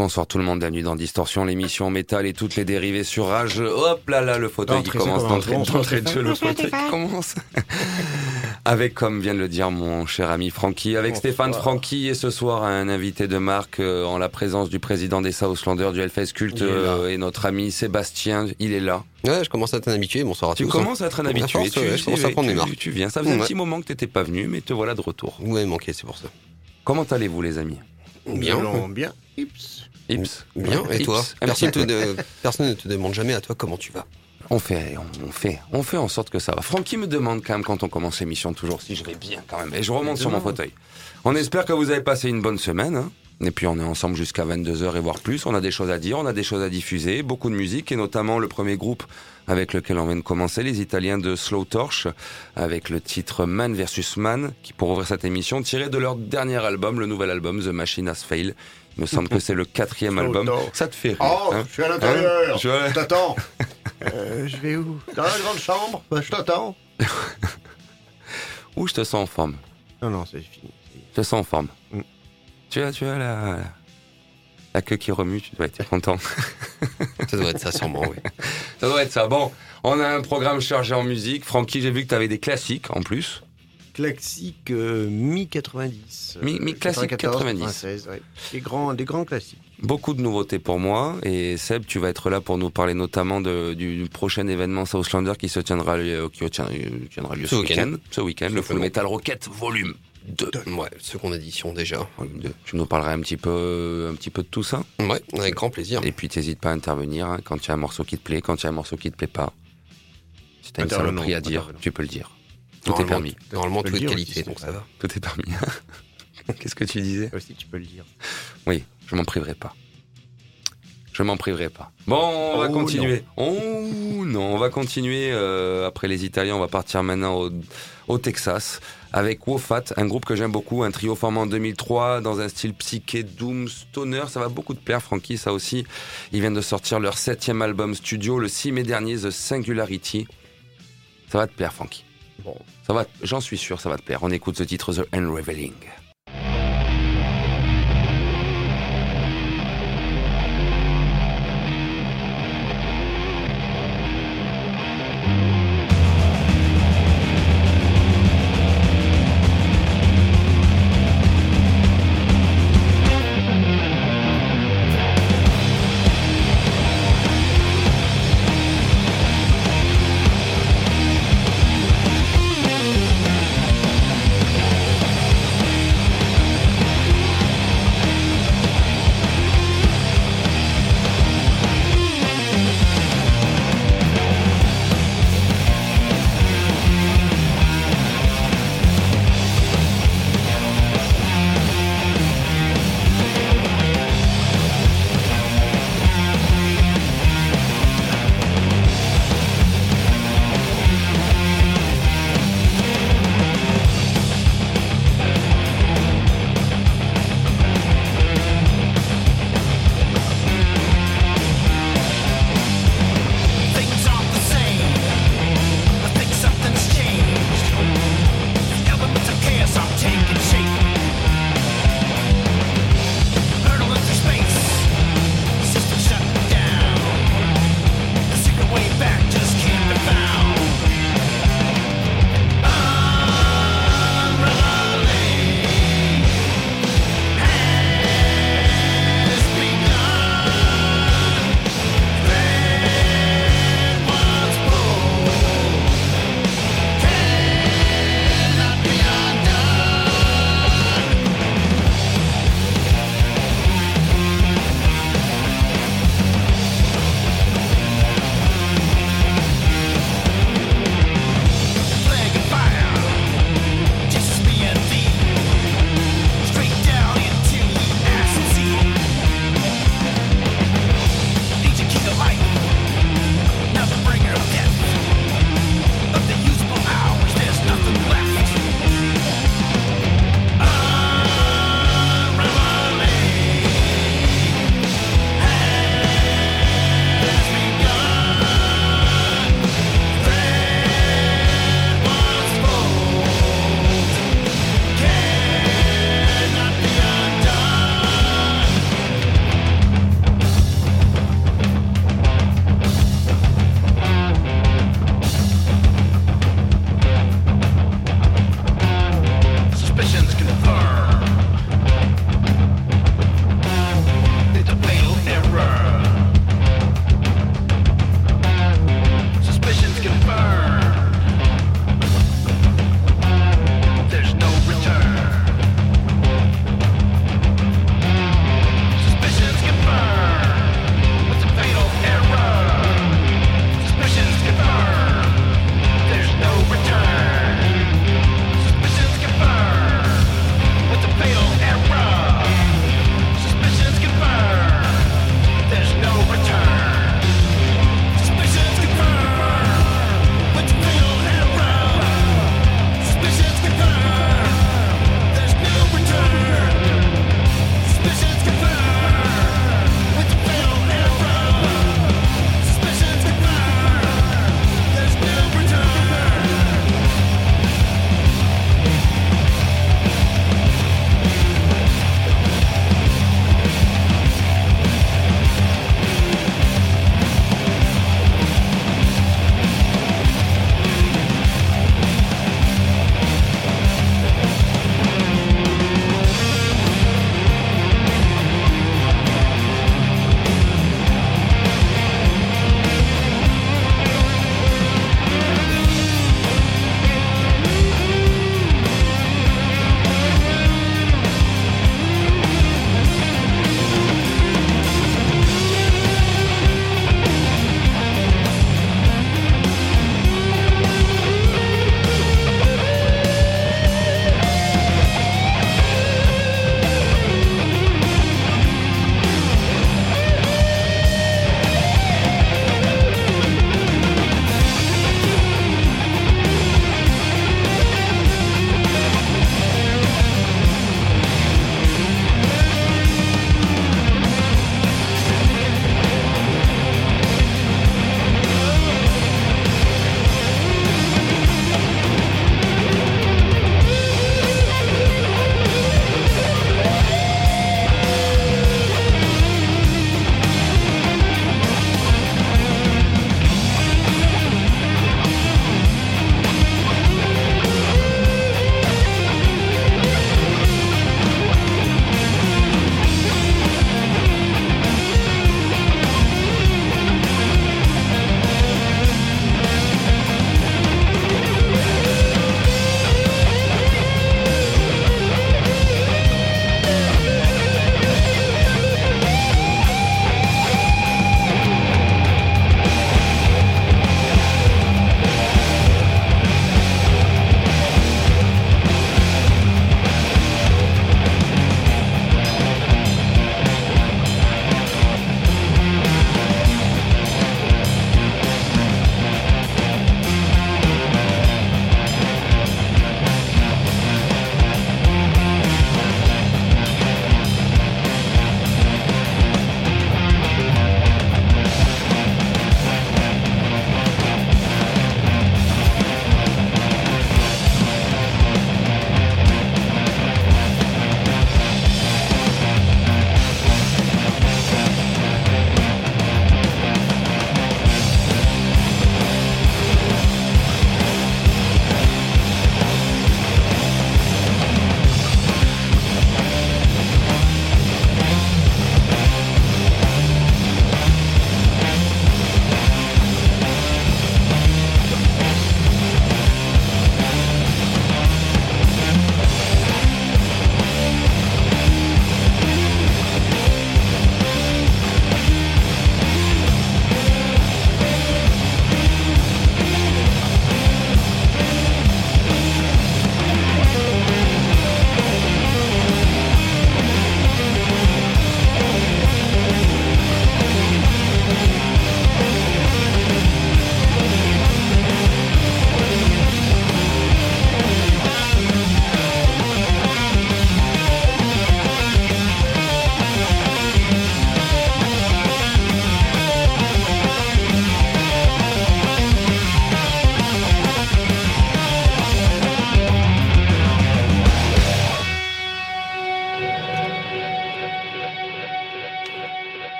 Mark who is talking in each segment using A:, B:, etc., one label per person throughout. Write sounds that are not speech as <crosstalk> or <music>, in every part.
A: Bonsoir tout le monde, bienvenue dans Distorsion, l'émission métal et toutes les dérivées sur Rage. Hop là là, le fauteuil qui commence d'entrer de jeu, le fauteuil qui commence. <laughs> Avec, comme vient de le dire mon cher ami Francky, avec
B: Bonsoir.
A: Stéphane Francky et ce soir un invité de marque euh, en la présence du président des Southlanders du Hellfest Cult euh, et notre ami Sébastien, il est là.
C: Ouais, je commence à t'en habituer. Bonsoir à
A: Tu
C: tous.
A: commences à être un habitué,
C: force,
A: tu,
C: ouais, je commence à prendre
A: tu-
C: marques.
A: tu viens, ça faisait un
C: Ouais.
A: petit moment que t'étais pas venu, mais te voilà de retour.
C: Vous m'avez manqué, c'est pour ça.
A: Comment allez-vous les amis?
C: Bien.
B: Bien. Ips.
A: Ips
C: Bien. Et
A: Ips.
C: toi personne,
A: petit <laughs>
C: te de- personne ne te demande jamais à toi comment tu vas.
A: On fait, on, fait, on fait en sorte que ça va. Francky me demande quand même quand on commence l'émission toujours si je vais bien quand même. Et je remonte sur mon fauteuil. On espère que vous avez passé une bonne semaine. hein. Et puis on est ensemble jusqu'à 22h et voire plus. On a des choses à dire, on a des choses à diffuser, beaucoup de musique et notamment le premier groupe avec lequel on vient de commencer, les Italiens de Slow Torch, avec le titre Man vs Man, qui pour ouvrir cette émission, tiré de leur dernier album, le nouvel album The Machine Has Failed. Il me semble que c'est le quatrième
B: Slow
A: album.
B: Torch.
A: Ça te fait rire
B: Oh,
A: hein
B: je suis à l'intérieur.
A: Hein Je-
B: Je t'attends. <laughs> Euh, je vais où Dans la grande chambre Bah, Je t'attends. <laughs>
A: Ouh, je te sens en forme.
B: Non, non, c'est fini.
A: Je te sens en forme.
B: Mm.
A: Tu as, tu as la, la queue qui remue, tu dois être content. <laughs>
C: Ça doit être ça sûrement, oui.
A: Ça doit être ça. Bon, on a un programme chargé en musique. Francky, j'ai vu que tu avais des classiques en plus.
B: Classique euh, mi-90. euh,
A: Mi- mi-classique
B: 94,
A: 90.
B: 96, ouais. Des grands, des grands classiques.
A: Beaucoup de nouveautés pour moi. Et Seb, tu vas être là pour nous parler notamment de- du prochain événement Southlander qui se tiendra, lieu- qui euh, tiendra lieu ce, week-end. Ce week-end, le Full. Metal Rocket Volume 2.
C: Ouais, seconde édition déjà.
A: Volume 2. Tu nous parleras un petit peu, un petit peu de tout ça.
C: Ouais, avec grand plaisir.
A: Et puis, t'hésites pas à intervenir hein, quand il y a un morceau qui te plaît, quand il y a un morceau qui te plaît pas. Si t'as une saloperie à dire, tu peux le dire. Tout est
C: Normalement-
A: permis.
C: Normalement,
B: Tu
C: tout est de qualité,
B: aussi,
C: donc ça va.
A: Tout est permis. <laughs> Qu'est-ce que tu disais
B: Aussi, tu peux le dire.
A: Oui, je m'en priverai pas. Je m'en priverai pas. Bon, on va
B: Oh,
A: continuer. Oh non, on va continuer. euh, après les Italiens, on va partir maintenant au, au Texas avec Wofat, un groupe que j'aime beaucoup, un trio formé en 2003 dans un style psyché, doom, stoner. Ça va beaucoup te plaire, Frankie, ça aussi. Ils viennent de sortir leur septième album studio le 6 mai dernier, The Singularity. Ça va te plaire, Frankie. Ça j'en suis sûr, ça va te plaire. On écoute ce titre The. Unraveling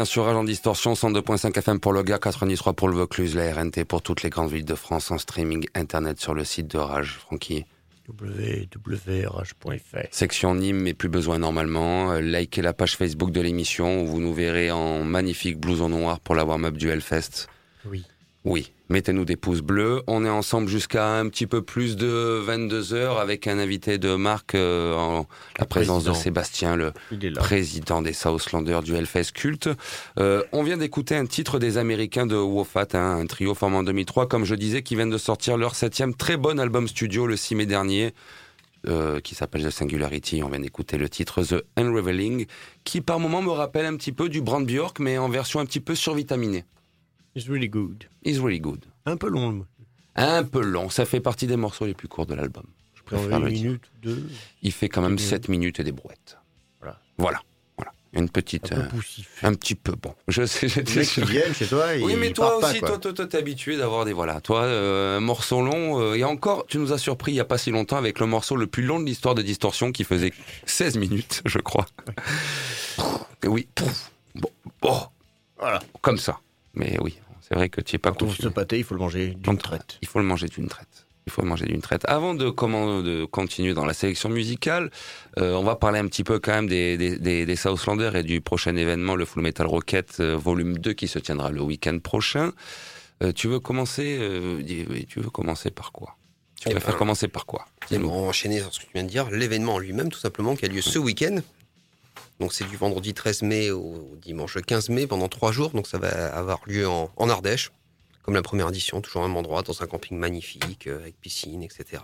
A: bien sûr Agent Distorsion, 102.5 FM pour le Gars, 93 pour le Vaucluse, la RNT pour toutes les grandes villes de France en streaming internet sur le site de Rage. Francky.
B: www.rage.fr.
A: Section Nîmes, mais plus besoin normalement. Euh, likez la page Facebook de l'émission où vous nous verrez en magnifique blouson noir pour la warm-up du Hellfest.
B: Oui.
A: Oui, mettez-nous des pouces bleus. On est ensemble jusqu'à un petit peu plus de 22 heures avec un invité de marque euh, en la
B: Le
A: présence de. Sébastien, le président des Southlanders du Hellfest Culte. Euh, on vient d'écouter un titre des Américains de Wofat, hein, un trio formé en 2003, comme je disais, qui viennent de sortir leur septième très bon album studio le 6 mai dernier, euh, qui s'appelle The Singularity. On vient d'écouter le titre The Unraveling, qui par moments me rappelle un petit peu du Brand Bjork, mais en version un petit peu survitaminée.
B: It's really good.
A: It's really good.
B: Un peu long.
A: Un peu long, ça fait partie des morceaux les plus courts de l'album. Je préfère
B: une
A: le dire.
B: minute ou deux.
A: Il fait quand même
B: Deux
A: 7 minutes et des brouettes.
B: Voilà.
A: Voilà. voilà. Une
B: Un
A: petite.
B: peu
A: euh,
B: poussif.
A: un petit peu bon. <laughs> Je sais, j'étais sûr.
B: viennent chez toi,
A: Oui,
B: ils
A: mais toi
B: partent pas,
A: aussi, toi, toi, toi, t'es habitué d'avoir des voilà. Toi, euh, un morceau long. euh, et encore, tu nous as surpris il y a pas si longtemps avec le morceau le plus long de l'histoire de Distorsion qui faisait 16 minutes, <laughs> je crois. Et oui. Bon, bon,
B: Voilà.
A: comme ça. Mais oui, c'est vrai que tu es pas
B: Quand on se pâté, il faut le manger d'une traite.
A: Il faut le manger d'une traite. Il faut le manger d'une traite. Avant de, comment, de continuer dans la sélection musicale, euh, on va parler un petit peu quand même des, des, des, des Southlanders et du prochain événement, le Full Metal Rocket euh, volume 2 qui se tiendra le week-end prochain. Euh, tu veux commencer euh, Tu veux commencer par quoi? Tu
C: Eh
A: préfères
C: ben,
A: commencer par quoi?
C: Et
A: Dis-nous.
C: bon, enchaîner sur ce que tu viens de dire, l'événement en lui-même, tout simplement, qui a lieu ce week-end. Donc c'est du vendredi 13 mai au dimanche 15 mai pendant trois jours. Donc ça va avoir lieu en, en Ardèche, comme la première édition, toujours au même endroit, dans un camping magnifique, euh, avec piscine, etc.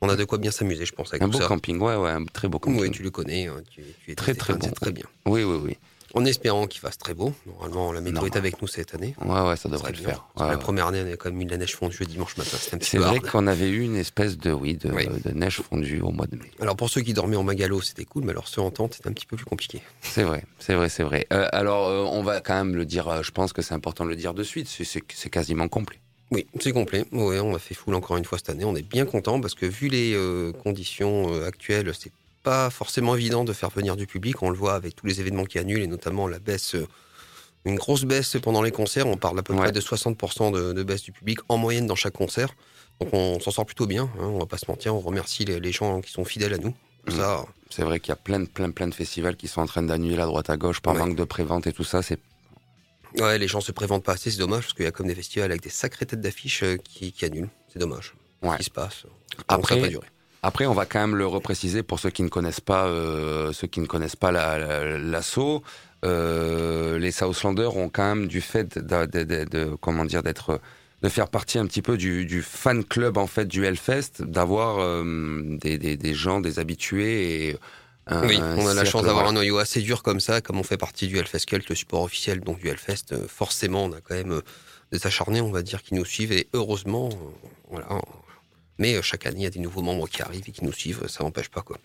C: On a de quoi bien s'amuser, je pense, avec
A: Un
C: tout
A: beau
C: ça.
A: camping, ouais, ouais, un très beau camping.
C: Oui, tu le connais, hein, tu, tu es
A: Très, très bon.
C: très bien.
A: oui, oui, oui.
C: En espérant qu'il fasse très beau. Normalement, la météo est avec nous cette année.
A: Ouais, ouais, ça devrait le
C: bien.
A: faire. Ouais,
C: la première année, on a quand même eu de la neige fondue dimanche matin.
A: C'est vrai qu'on avait eu une espèce de, oui, de,
C: Oui.
A: de neige fondue au mois de mai.
C: Alors pour ceux qui dormaient en magalo, c'était cool, mais alors ceux en tente, c'était un petit peu plus compliqué.
A: C'est vrai, c'est vrai, c'est vrai. Euh, alors, euh, on va quand même le dire, euh, je pense que c'est important de le dire de suite, c'est- quasiment complet.
C: Oui, c'est complet. Ouais, on a fait full encore une fois cette année. On est bien content parce que vu les euh, conditions euh, actuelles, c'est pas forcément évident de faire venir du public. On le voit avec tous les événements qui annulent et notamment la baisse, euh, une grosse baisse pendant les concerts. On parle à peu
A: Ouais.
C: près de 60% de, de baisse du public en moyenne dans chaque concert. Donc on s'en sort plutôt bien. hein, on va pas se mentir. On remercie les, les gens qui sont fidèles à nous.
A: Mhm.
C: Ça,
A: C'est vrai qu'il y a plein, de- plein, plein de festivals qui sont en train d'annuler à droite à gauche par
C: Ouais.
A: manque de prévente et tout ça. C'est
C: ouais, les gens se préventent pas assez. C'est dommage parce qu'il y a comme des festivals avec des sacrées têtes d'affiche euh, qui, qui annulent. C'est dommage.
A: Ouais.
C: Ce qui se passe.
A: Après-
C: ça va durer.
A: Après, on va quand même le repréciser pour ceux qui ne connaissent pas, euh, ceux qui ne connaissent pas la- la- l'assaut. Euh, les Southlanders ont quand même du fait de, de- de- de- comment dire d'être de faire partie un petit peu du, du fan club en fait du Hellfest, d'avoir euh, des, des, des gens, des habitués et un-
C: Oui,
A: un
C: on a la chance d'avoir un noyau assez dur comme ça, comme on fait partie du Hellfest Cult, le support officiel donc du Hellfest. forcément, on a quand même des acharnés, on va dire, qui nous suivent et heureusement, voilà. Mais euh, chaque année, il y a des nouveaux membres qui arrivent et qui nous suivent, ça n'empêche pas quoi.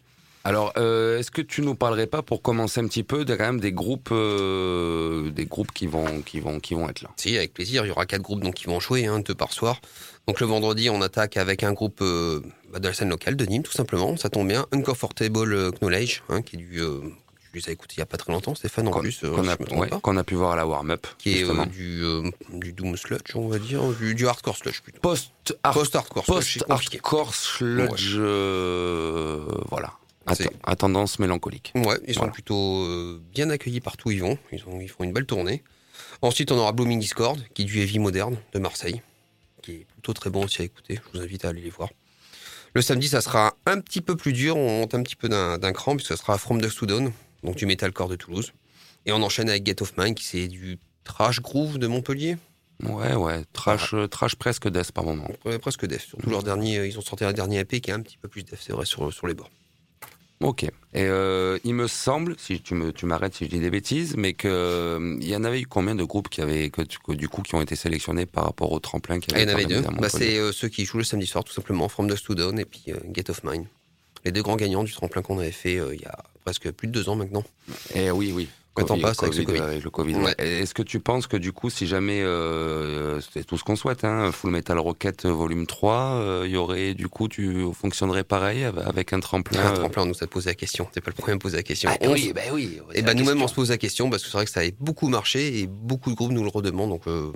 A: Alors, euh, est-ce que tu nous parlerais pas pour commencer un petit peu de quand même des groupes, euh, des groupes qui vont, qui vont, qui vont être là?
C: Si, avec plaisir, il y aura quatre groupes donc qui vont jouer, hein, deux par soir. Donc le vendredi, on attaque avec un groupe euh, bah, de la scène locale de Nîmes, tout simplement. Ça tombe bien, Uncomfortable euh, Knowledge, hein, qui est du, les ai écoutés il y a pas très longtemps, Stéphane en
A: Qu'on
C: plus, euh,
A: qu'on a, ouais, qu'on pu voir à la warm-up,
C: qui est euh, du, euh, du Doom Sludge, on va dire, du, du Hardcore Sludge plutôt.
A: post
C: Post-hardcore, sludge, c'est compliqué.
A: post-hardcore sludge, voilà, à, tendance mélancolique.
C: Ouais, ils sont
A: Voilà.
C: plutôt euh, bien accueillis partout où ils vont. Ils, ont- ils font une belle tournée. Ensuite, on aura Blooming Discord, qui est du heavy moderne de Marseille, qui est plutôt très bon aussi à écouter. Je vous invite à aller les voir. Le samedi, ça sera un petit peu plus dur. On monte un petit peu d'un d'un cran, puisque ça sera From the Down, donc du metalcore de Toulouse. Et on enchaîne avec Get of Mine, qui c'est du trash groove de Montpellier?
A: Ouais, ouais, trash, trash presque death par moment.
C: Ouais, presque. Surtout leur dernier, euh, ils ont sorti un dernier EP qui est un petit peu plus def, c'est vrai, sur, sur les bords.
A: Ok. Et euh, il me semble, si tu me, tu m'arrêtes si je dis des bêtises, mais que euh, il y en avait eu combien de groupes qui avaient, que, que du coup, qui ont été sélectionnés par rapport au tremplin
C: Ah, il y en avait deux. Bah, c'est euh, ceux qui jouent le samedi soir, tout simplement, From the Down et puis euh, Get of Mine. Les deux grands gagnants du tremplin qu'on avait fait euh, il y a presque plus de deux ans maintenant.
A: Eh oui, oui.
C: Le temps passe avec le Covid.
A: avec le Covid,
C: Ouais.
A: ouais. Est-ce que tu penses que du coup, si jamais, euh, c'est tout ce qu'on souhaite, hein, Full Metal Rocket volume 3, euh, il y aurait, du coup, tu fonctionnerais pareil av- avec un tremplin
C: Un
A: euh,
C: tremplin, on nous a posé la question. T'es pas le premier à me poser la question.
A: Ah,
C: On-
A: oui, bah oui.
C: Et ben nous-mêmes on se pose la question parce que c'est vrai que ça a beaucoup marché et beaucoup de groupes nous le redemandent donc euh,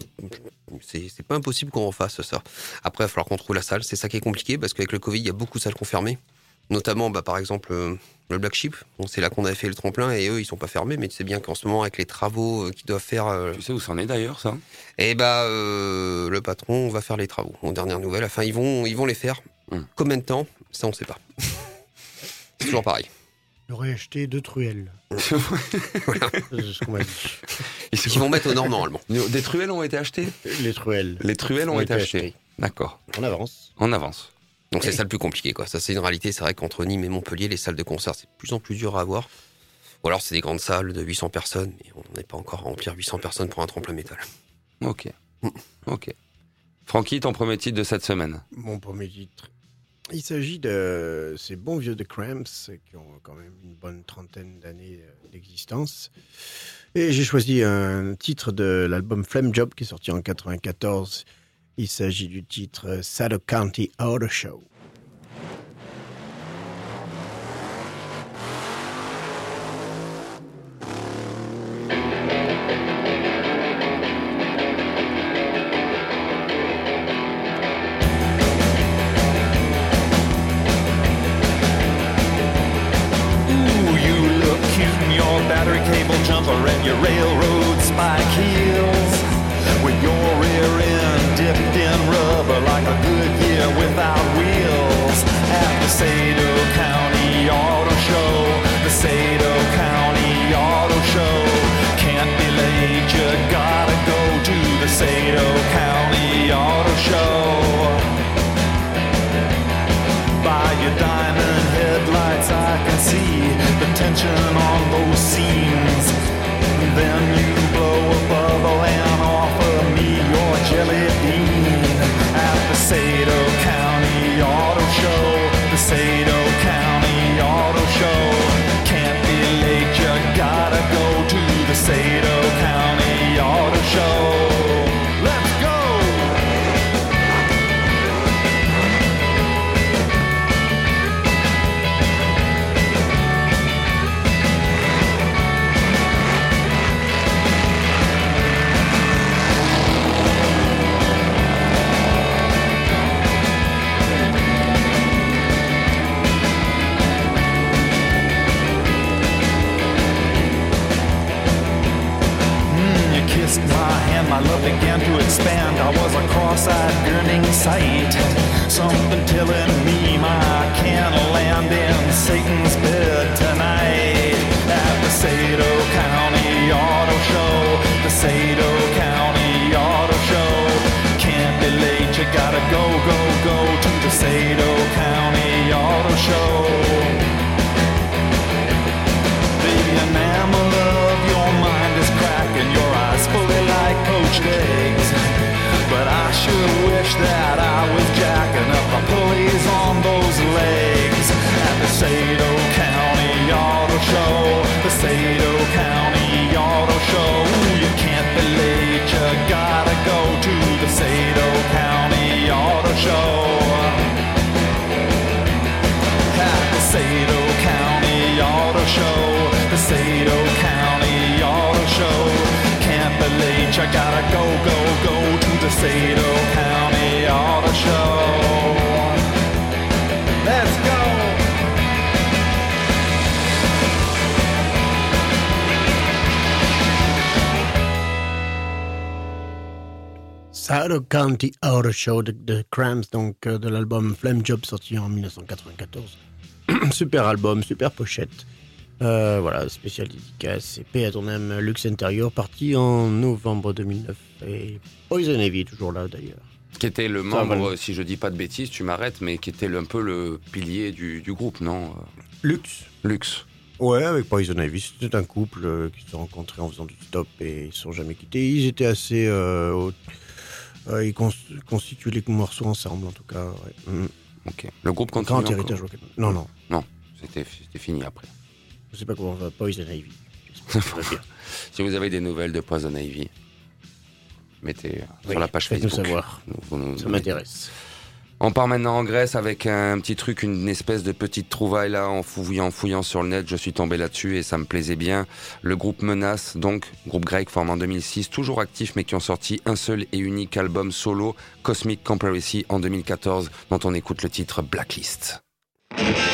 C: c'est c'est pas impossible qu'on refasse ça. Après il va falloir qu'on trouve la salle, c'est ça qui est compliqué parce qu'avec le Covid il y a beaucoup de salles confirmées, notamment bah, par exemple euh, le Black Sheep, Bon, c'est là qu'on avait fait le tremplin et eux ils sont pas fermés mais tu sais bien qu'en ce moment avec les travaux euh, qu'ils doivent faire, euh,
A: Tu sais où c'en est d'ailleurs, ça?
C: Et bah euh, le patron va faire les travaux. En dernière nouvelle, enfin ils vont ils vont les faire.
A: Hmm.
C: Combien de temps? Ça on sait pas. c'est toujours pareil.
B: J'aurais acheté deux truelles. <laughs> C'est ce qu'on m'a dit.
A: Ils
C: Ils vont mettre au nord normalement.
A: Des truelles ont été achetées?
B: Les truelles.
A: Les truelles ont été achetées. D'accord.
B: On avance.
A: On avance.
C: Donc c'est <laughs> ça le plus compliqué, quoi. Ça, c'est une réalité. C'est vrai qu'entre Nîmes et Montpellier, les salles de concert, c'est de plus en plus dur à avoir. Ou alors c'est des grandes salles de 800 personnes, mais on n'est pas encore à remplir 800 personnes pour un tremplin métal.
A: Ok. Ok. Francky, ton premier titre de cette semaine
B: Mon premier titre. Il s'agit de ces bons vieux de Cramps qui ont quand même une bonne trentaine d'années euh, d'existence. Et j'ai choisi un titre de l'album Flame Job qui est sorti en 94. Il s'agit du titre euh, Saddle County Auto Show.
D: Kissed my hand, my love began to expand. I was a cross-eyed, gurning sight. Something telling me my can't land in Satan's bed tonight. At the Sato County Auto Show, the Sato County Auto Show. Can't be late, you gotta go, go, go to the Sato County Auto Show. Poached eggs. But I sure wish that I was jacking up the pulleys on those legs. At the Sato County Auto Show, the Sato County Auto Show. You can't be late, you gotta go to the Sato County Auto Show at the Sato County Auto Show. You gotta go, go, go to County Auto Show. Let's go!
B: Saddle County Auto Show de, de Cramps, donc euh, de l'album Flame Job sorti en 1994. <clears throat> super album, super pochette. Euh, voilà, spécial dédicace et paix à ton âme, Lux Interior, parti en novembre 2009. Et Poison Ivy, toujours là d'ailleurs.
A: Qui était le membre, si je dis pas de bêtises, tu m'arrêtes, mais qui était un peu le pilier du, du groupe, non
B: Lux
A: Lux.
B: Ouais, avec Poison Ivy, c'était un couple euh, qui se sont rencontrés en faisant du stop et ils se sont jamais quittés. Ils étaient assez. euh, euh, ils cons- constituaient les morceaux ensemble, en tout cas. ouais. Mhm.
A: Ok. Le groupe continue
B: Grand héritage. Non, non,
A: Non, c'était fini après.
B: Je sais pas comment on va. Poison Ivy. <laughs>
A: Si vous avez des nouvelles de Poison Ivy, mettez euh,
B: Oui,
A: sur la page Facebook.
B: savoir.
A: Nous- nous-
B: Ça m'intéresse.
A: On part maintenant en Grèce avec un petit truc, une espèce de petite trouvaille là, en fouillant, en fouillant sur le net, je suis tombé là-dessus et ça me plaisait bien. Le groupe Menace, donc, groupe grec formé en 2006, toujours actif mais qui ont sorti un seul et unique album solo, Cosmic Conspiracy en 2014, dont on écoute le titre Blacklist. Thank you.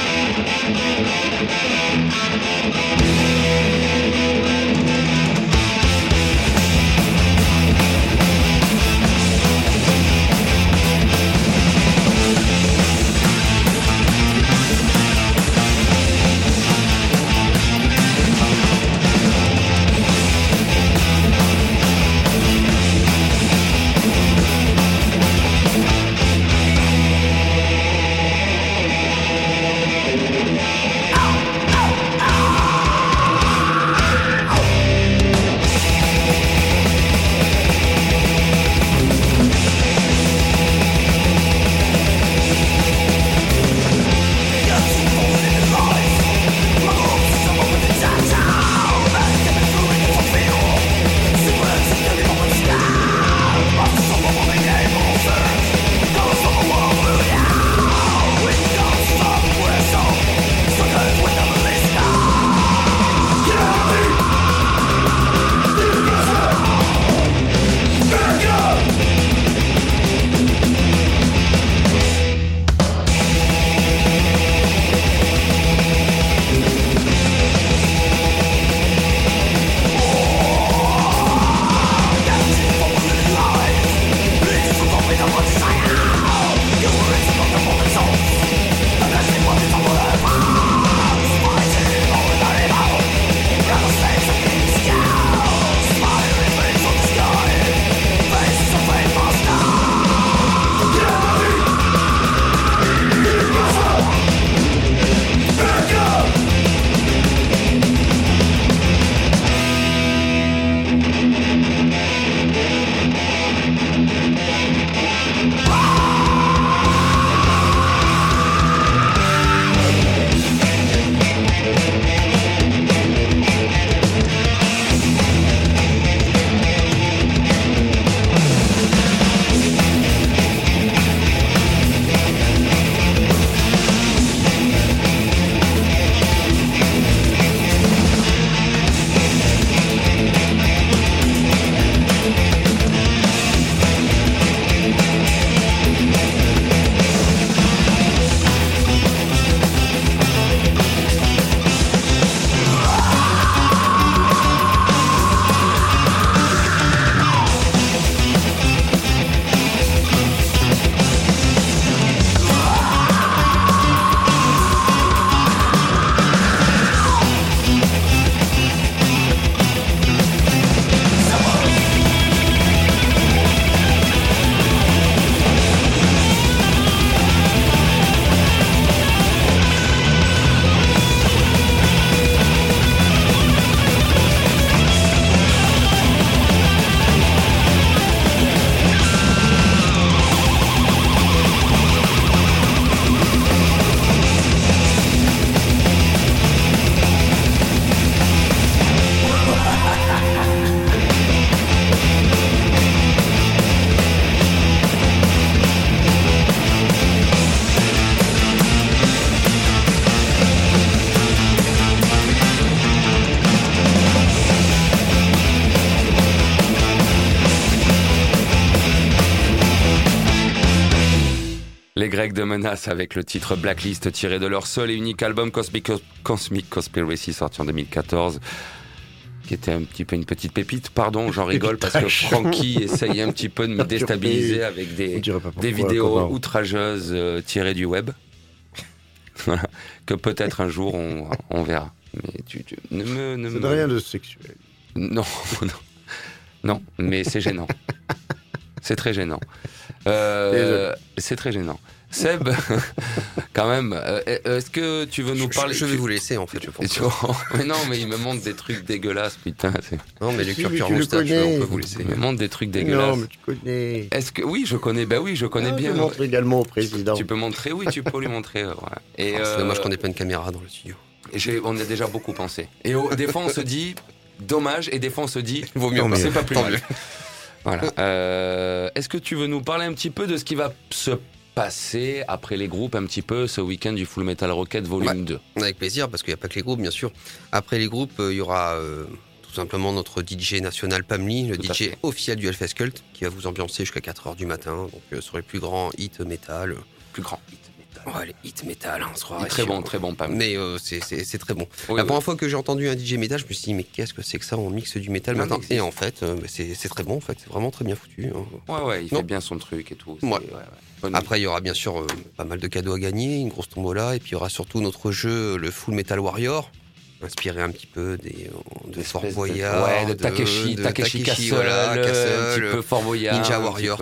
A: De menace avec le titre Blacklist tiré de leur seul et unique album Cosmic, Cosmic Conspiracy sorti en 2014 qui était un petit peu une petite pépite. Pardon, j'en <laughs> rigole parce que. Francky essaye un petit peu de <laughs> me déstabiliser avec des, vidéos outrageuses euh, tirées du web. <laughs> Voilà. que peut-être un jour on, on verra. Mais tu, tu- ne me, ne
B: rien de sexuel.
A: non, non, non, mais c'est gênant. C'est très gênant. Euh, c'est très gênant. Seb, <laughs> quand même, euh, est-ce que tu veux nous parler
C: Je vais
A: tu-
C: vous laisser en fait, je pense.
A: tu <laughs> mais non, mais il me montre des trucs dégueulasses, putain.
C: Non, mais les
B: tu
C: moustaches,
B: connais.
C: on peut vous laisser.
A: Il me montre des trucs
B: Non,
A: dégueulasses.
B: mais tu connais.
A: Est-ce que oui, je connais. Ben oui, je connais
B: Ah,
A: bien.
B: Montre également au président.
A: Tu peux montrer, oui, tu peux lui montrer. euh. Et
C: Ah, C'est
A: euh,
C: dommage qu'on ait pas une caméra dans le studio.
A: on y a déjà beaucoup pensé. Et au- des fois, on se dit, dommage. Et des fois, on se dit,
C: Vaut mieux.
A: C'est pas plus mal. Voilà. Euh, Est-ce que tu veux nous parler un petit peu de ce qui va se passer après les groupes, un petit peu ce week-end du Full Metal Rocket Volume
C: Ouais.
A: 2
C: Avec plaisir, parce qu'il n'y a pas que les groupes, bien sûr. Après les groupes, euh, il y aura euh, tout simplement notre DJ national Pamli, le
A: Tout
C: DJ officiel du Hellfest Cult, qui va vous ambiancer jusqu'à 4h du matin, donc euh, sur les plus grands hits metal.
A: Plus grand hit metal.
C: Ouais, les hits metal, hein, on se croirait
A: très bon, très bon, Pam.
C: Mais euh, c'est- c'est c'est très bon.
A: Oui,
C: la
A: oui.
C: première fois que j'ai entendu un DJ metal, je me suis dit, mais qu'est-ce que c'est que ça On mixe du métal
A: Non,
C: maintenant.
A: mais
C: Et en fait, euh, bah, c'est c'est très bon, en fait. C'est vraiment très bien foutu. hein.
A: Ouais, ouais, il
C: Non.
A: fait bien son truc et tout. C'est-
C: Ouais.
A: ouais, ouais. Bonne-
C: Après, il y aura bien sûr euh, pas mal de cadeaux à gagner, une grosse tombola, et puis il y aura surtout notre jeu, le Full Metal Warrior, inspiré un petit peu des, euh, de Fort
A: de-
C: Boyard,
A: ouais, de Takeshi,
C: de
A: Takeshi, Castle,
C: voilà,
A: un
C: Castle,
A: petit peu Fort Boyard,
C: Ninja
A: un petit
C: Warrior,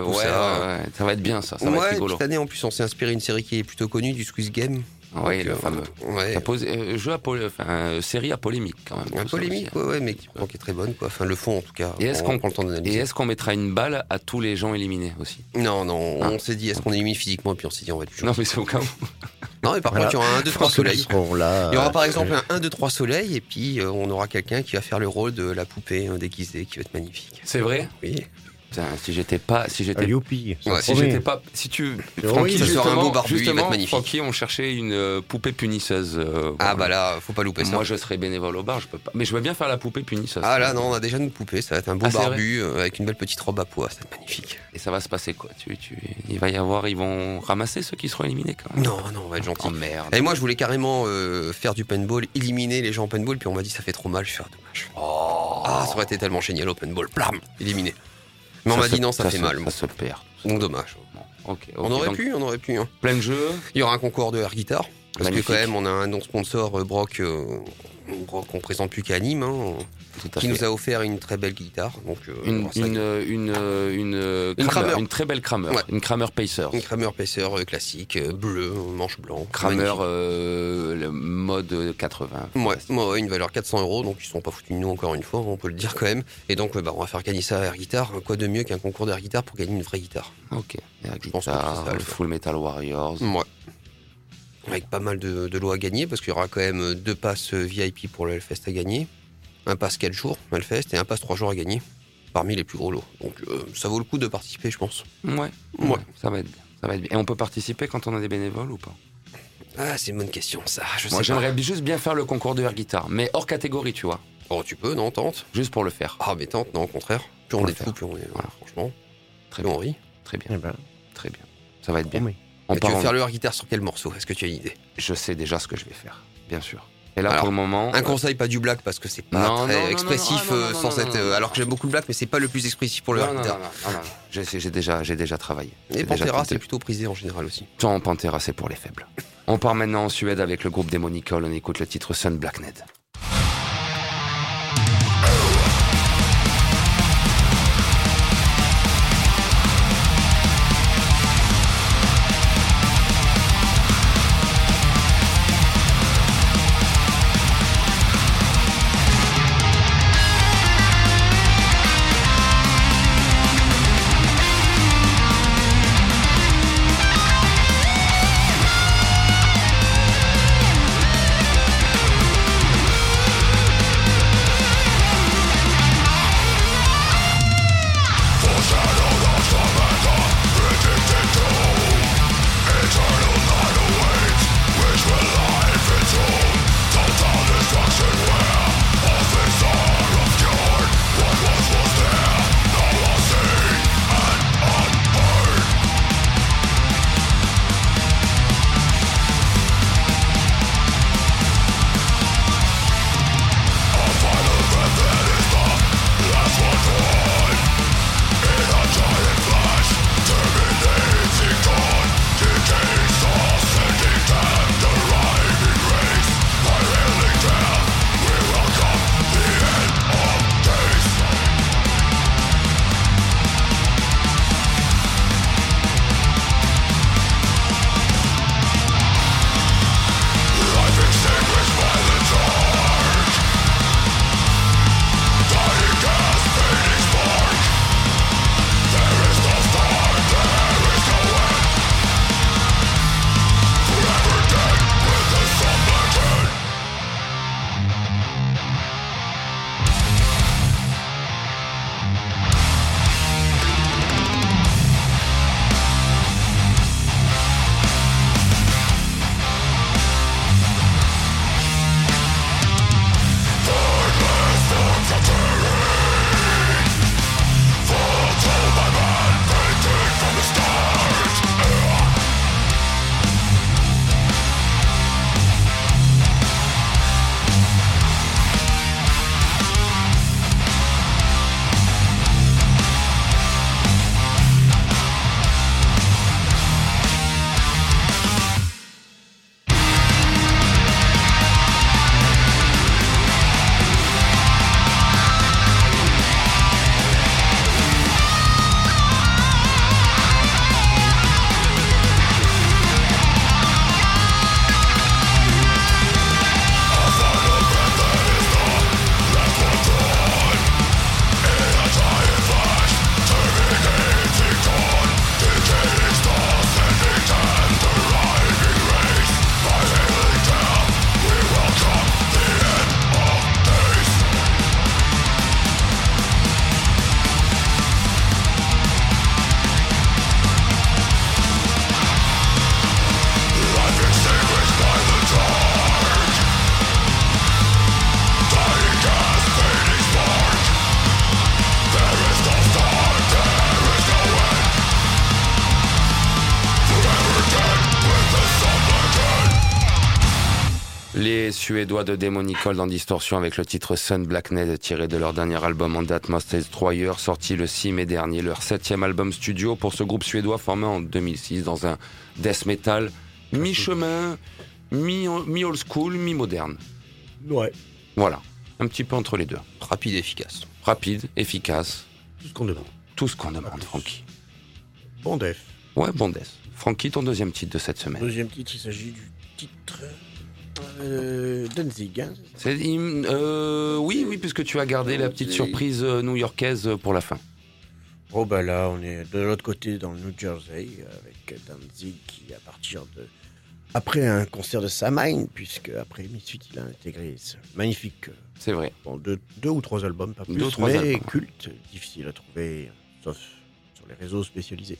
A: Oui, le
C: euh,
A: fameux.
C: Ouais.
A: Ça pose- euh, jeu à polé- enfin, euh, série à polémique quand même.
C: Un polémique,
A: hein.
C: ouais, mais qui, bon, qui est très bonne, quoi. Enfin, le fond, en tout cas.
A: Et est-ce
C: on
A: qu'on-
C: prend le temps
A: Et
C: d'analyser
A: est-ce qu'on mettra une balle à tous les gens éliminés aussi?
C: Non, non,
A: Ah.
C: on s'est dit, est-ce qu'on élimine physiquement, et puis on s'est dit, on va être plus
A: Non, mais c'est au cas où. <laughs>
C: Non, mais par
B: Voilà.
C: contre, il y aura un, deux, trois soleils.
B: là.
C: Il y aura par exemple un 1, 2, 3 soleils, et puis euh, on aura quelqu'un qui va faire le rôle de la poupée euh, déguisée, qui va être magnifique.
A: C'est vrai?
C: Oui.
A: Putain, si j'étais pas, si
B: Ah,
A: j'étais,
B: youpi. ça
C: Ouais,
A: si j'étais pas, si tu, Francky,
C: un
A: justement,
C: beau barbu, il va être
A: justement,
C: magnifique.
A: Francky, on cherchait une euh, poupée punisseuse. euh,
C: Ah
A: voilà.
C: bah là, faut pas louper ça.
A: Moi, je serais bénévole au bar, je peux pas. Mais je veux bien faire la poupée punisseuse.
C: Ah là, non, on a déjà une poupée, ça va être un beau
A: Ah,
C: barbu euh, avec une belle petite robe à pois, c'est magnifique.
A: Et ça va se passer quoi? Tu, tu, Il va y avoir, ils vont ramasser ceux qui seront éliminés quand même?
C: Non, non, on va être gentil.
A: Oh merde.
C: Et moi, je voulais carrément faire du paintball, éliminer les gens en paintball, puis on m'a dit ça fait trop mal, je fais ah, dommage. Ah, ça aurait été tellement génial au paintball, plam, éliminé. Mais on m'a dit non, ça, fait
A: se-
C: mal,
A: Ça se perd.
C: donc dommage.
A: Bon.
C: On aurait
A: donc,
C: pu, on aurait pu. hein.
A: Plein de jeux.
C: Il y aura un concours de air guitare. Parce
A: Magnifique.
C: que quand même, on a un non-sponsor, euh, Brock, euh, Brock qu'on présente plus qu'à Nîmes, hein, qui
A: fait.
C: nous a offert une très belle guitare. Donc, euh,
A: Une, une, une, une, une, Kramer, très belle Kramer,
C: Ouais.
A: une Kramer Pacer.
C: une Kramer Pacer euh, classique, euh, bleu, manche blanc.
A: Kramer euh, mode 80.
C: Ouais, ouais, une valeur 400 euros, donc ils sont pas foutus de nous encore une fois, on peut le dire quand même. Et donc, euh, bah, on va faire gagner ça à Air Guitar. Quoi de mieux qu'un concours d'air guitare pour gagner une vraie guitare?
A: Ok. Air
C: pense que ça,
A: le Full Metal Warriors.
C: Ouais. Avec pas mal de, de lots à gagner, parce qu'il y aura quand même deux passes VIP pour le Hellfest à gagner, un pass 4 jours Hellfest et un pass 3 jours à gagner, parmi les plus gros lots. Donc euh, ça vaut le coup de participer, je pense.
A: Ouais.
C: Ouais.
A: Ça va être bien. Ça va être bien. Et on peut participer quand on a des bénévoles ou pas?
C: Ah, c'est une bonne question, ça. Je
A: Moi, j'aimerais juste bien faire le concours de air guitar, mais hors catégorie, tu vois.
C: Oh, tu peux, non, tente.
A: Juste pour le faire.
C: Ah, mais tente, non, au contraire. Plus on
A: Pour
C: est fous, plus on est.
A: Voilà.
C: Franchement,
A: Très
C: plus
A: bien.
C: on rit.
A: Très bien.
B: Eh ben,
A: Très bien. Ça va être bien.
B: promet.
A: On
C: Et tu veux faire le air guitare sur quel morceau? Est-ce que tu as une idée?
A: Je sais déjà ce que je vais faire, bien sûr. Et là,
C: Alors,
A: pour le moment.
C: Un conseil, pas du black, parce que c'est pas
A: Non,
C: très
A: non,
C: expressif
A: non,
C: euh, sans cette. euh, alors que j'aime beaucoup le black, mais c'est pas le plus expressif pour le
A: non,
C: guitar.
A: non, non, non. J'ai déjà, j'ai déjà travaillé.
C: Et Pantera, c'est plutôt prisé en général aussi.
A: Tant Pantera, c'est pour les faibles. On part maintenant en Suède avec le groupe Demonicol. On écoute le titre Sun Blackned.
E: Sun
A: Suédois de Demonical dans Distorsion avec le titre Sun Blackness tiré de leur dernier album en date Most Destroyer sorti le 6 mai dernier, leur septième album studio pour ce groupe suédois formé en 2006 dans un death metal mi-chemin, mi- mi-old school, mi-moderne.
B: Ouais,
A: Voilà, un petit peu entre les deux.
C: Rapide et efficace.
A: Rapide, efficace,
B: tout ce qu'on demande.
A: tout ce qu'on demande, Francky.
B: Bon def.
A: Ouais, bon death. Francky, ton deuxième titre de cette semaine.
B: Deuxième titre, il s'agit du titre euh, Danzig. hein.
A: Euh, oui, oui, puisque tu as gardé la petite surprise euh, new-yorkaise pour la fin.
B: Oh bah là, on est de l'autre côté dans le New Jersey avec Danzig qui, à partir de... Après un concert de Samhain, puisque après Misfit, il a intégré ce magnifique,
A: C'est vrai.
B: bon, deux, deux ou trois albums, pas plus,
A: Deux ou trois
B: mais
A: albums.
B: culte, difficile à trouver, sauf sur les réseaux spécialisés.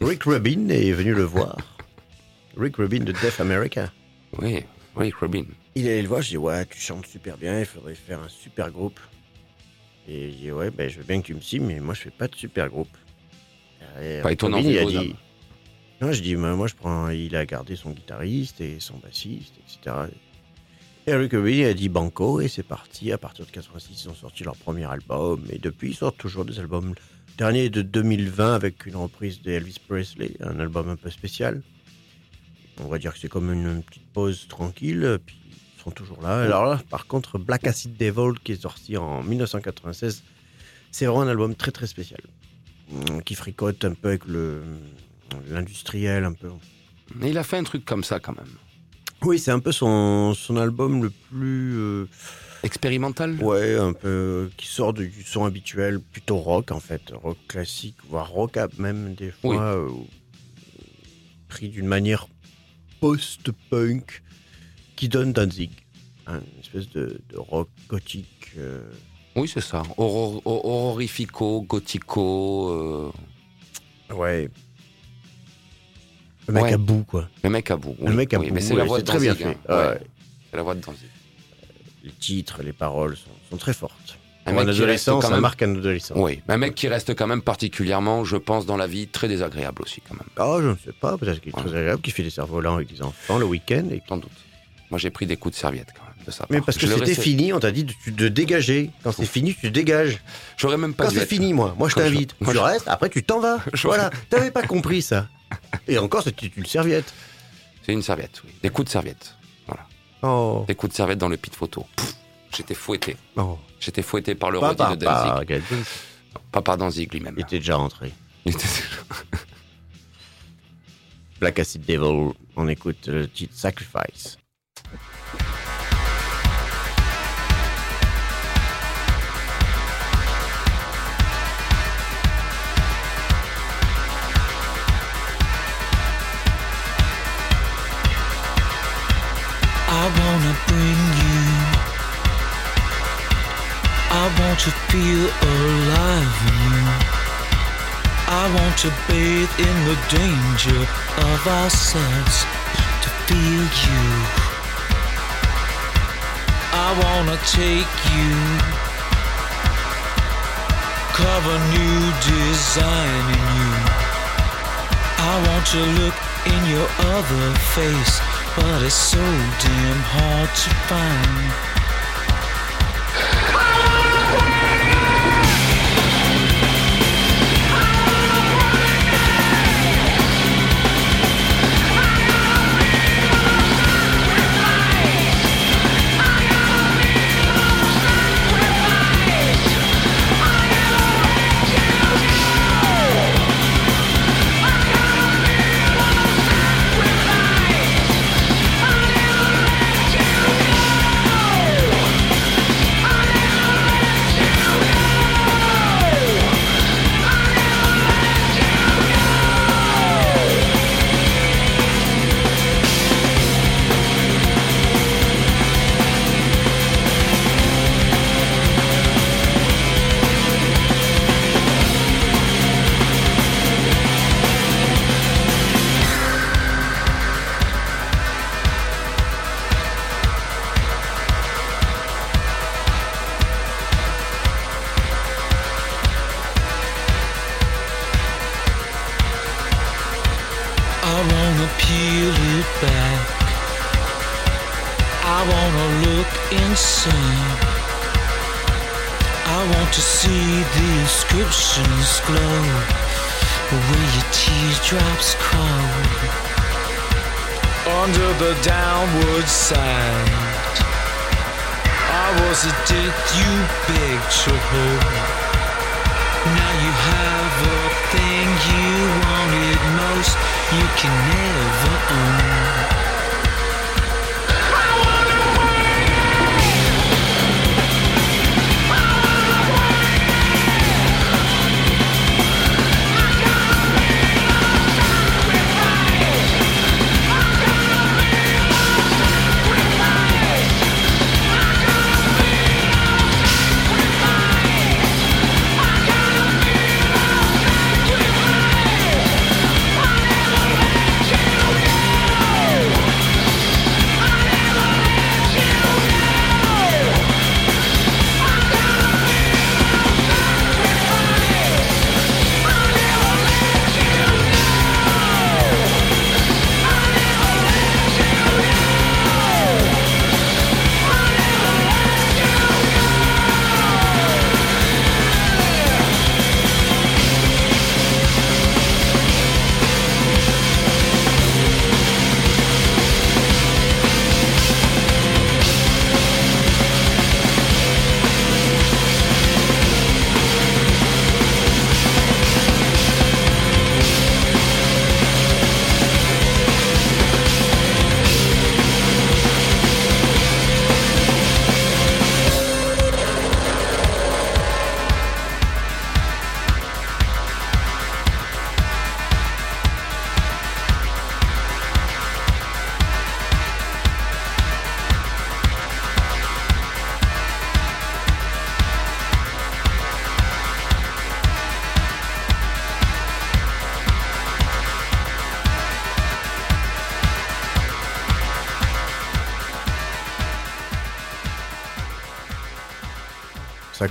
B: Rick Rubin est venu le voir. <laughs> Rick Rubin de Deaf America.
A: Oui, oui, Robin.
B: Il est allé le voir, je dis ouais, tu chantes super bien, il faudrait faire un super groupe. Et je dis ouais, ben, je veux bien que tu me signes, mais moi je fais pas de super groupe. Et
A: Pas étonnant,
B: Robin, il a dit.
A: hommes.
B: Non, je dis moi, moi, je prends, il a gardé son guitariste et son bassiste, etc. Et Rick Rubin a dit banco et c'est parti. À partir de 86, ils ont sorti leur premier album et depuis ils sortent toujours des albums. Le dernier est de 2020 avec une reprise d'Elvis Presley, un album un peu spécial. On va dire que c'est comme une petite pause tranquille, puis ils sont toujours là. Alors là, par contre, Black Acid Devil, qui est sorti en 1996, c'est vraiment un album très très spécial, Hum, qui fricote un peu avec le l'industriel, un peu.
A: Mais il a fait un truc comme ça quand même.
B: Oui, c'est un peu son, son album le plus... euh,
A: Expérimental
B: Ouais, un peu qui sort du son habituel, plutôt rock en fait, rock classique, voire rock même des fois,
A: Oui.
B: euh, pris d'une manière post-punk qui donne Danzig, hein, une espèce de, de rock gothique. euh,
A: Oui, c'est ça. Horror- ho- horrifico, gothico. euh,
B: ouais. Le mec
A: Ouais.
B: à bout quoi.
A: Le mec à bout.
B: le
A: oui,
B: mec à
A: oui,
B: bout.
A: Mais c'est la voix de
B: très bien
A: Danzig,
B: fait.
A: hein.
B: Ouais.
A: Ouais, C'est la voix de Danzig.
B: Les titres, les paroles sont, sont très fortes.
A: Un qui
B: adolescent,
A: quand
B: ça
A: même-
B: marque un adolescent.
A: Oui, un mec qui reste quand même particulièrement, je pense, dans la vie, très désagréable aussi, quand même.
B: Oh, je ne sais pas, peut-être qu'il est très agréable, qu'il fait des cerfs-volants avec des enfants le week-end. Et...
A: Sans doute. Moi, j'ai pris des coups de serviette, quand même, de ça.
B: Mais parce que c'était fini, on t'a dit de, de dégager. Quand c'est fini, tu dégages.
A: J'aurais même pas
B: Quand c'est fini, moi, moi je t'invite.
A: moi,
B: Tu
A: je-
B: restes, après tu t'en vas. <laughs>
A: Je-
B: Voilà, t'avais pas compris ça. Et encore, c'était une serviette.
A: C'est une serviette, oui. Des coups de serviette. Voilà.
B: Oh,
A: Des coups de serviette dans le pit photo. Pff, J'étais fouetté.
B: oh.
A: J'étais fouetté par le
B: Pas par,
A: de Danzig.
B: par.
A: Pas par Danzig lui-même.
B: Il était déjà rentré. <laughs>
A: Il était-
B: Black Acid Devil, on écoute le titre Sacrifice.
E: I wanna bring I want to feel alive in you. I want to bathe in the danger of ourselves to feel you. I wanna take you. Cover new design in you. I want to look in your other face, but it's so damn hard to find.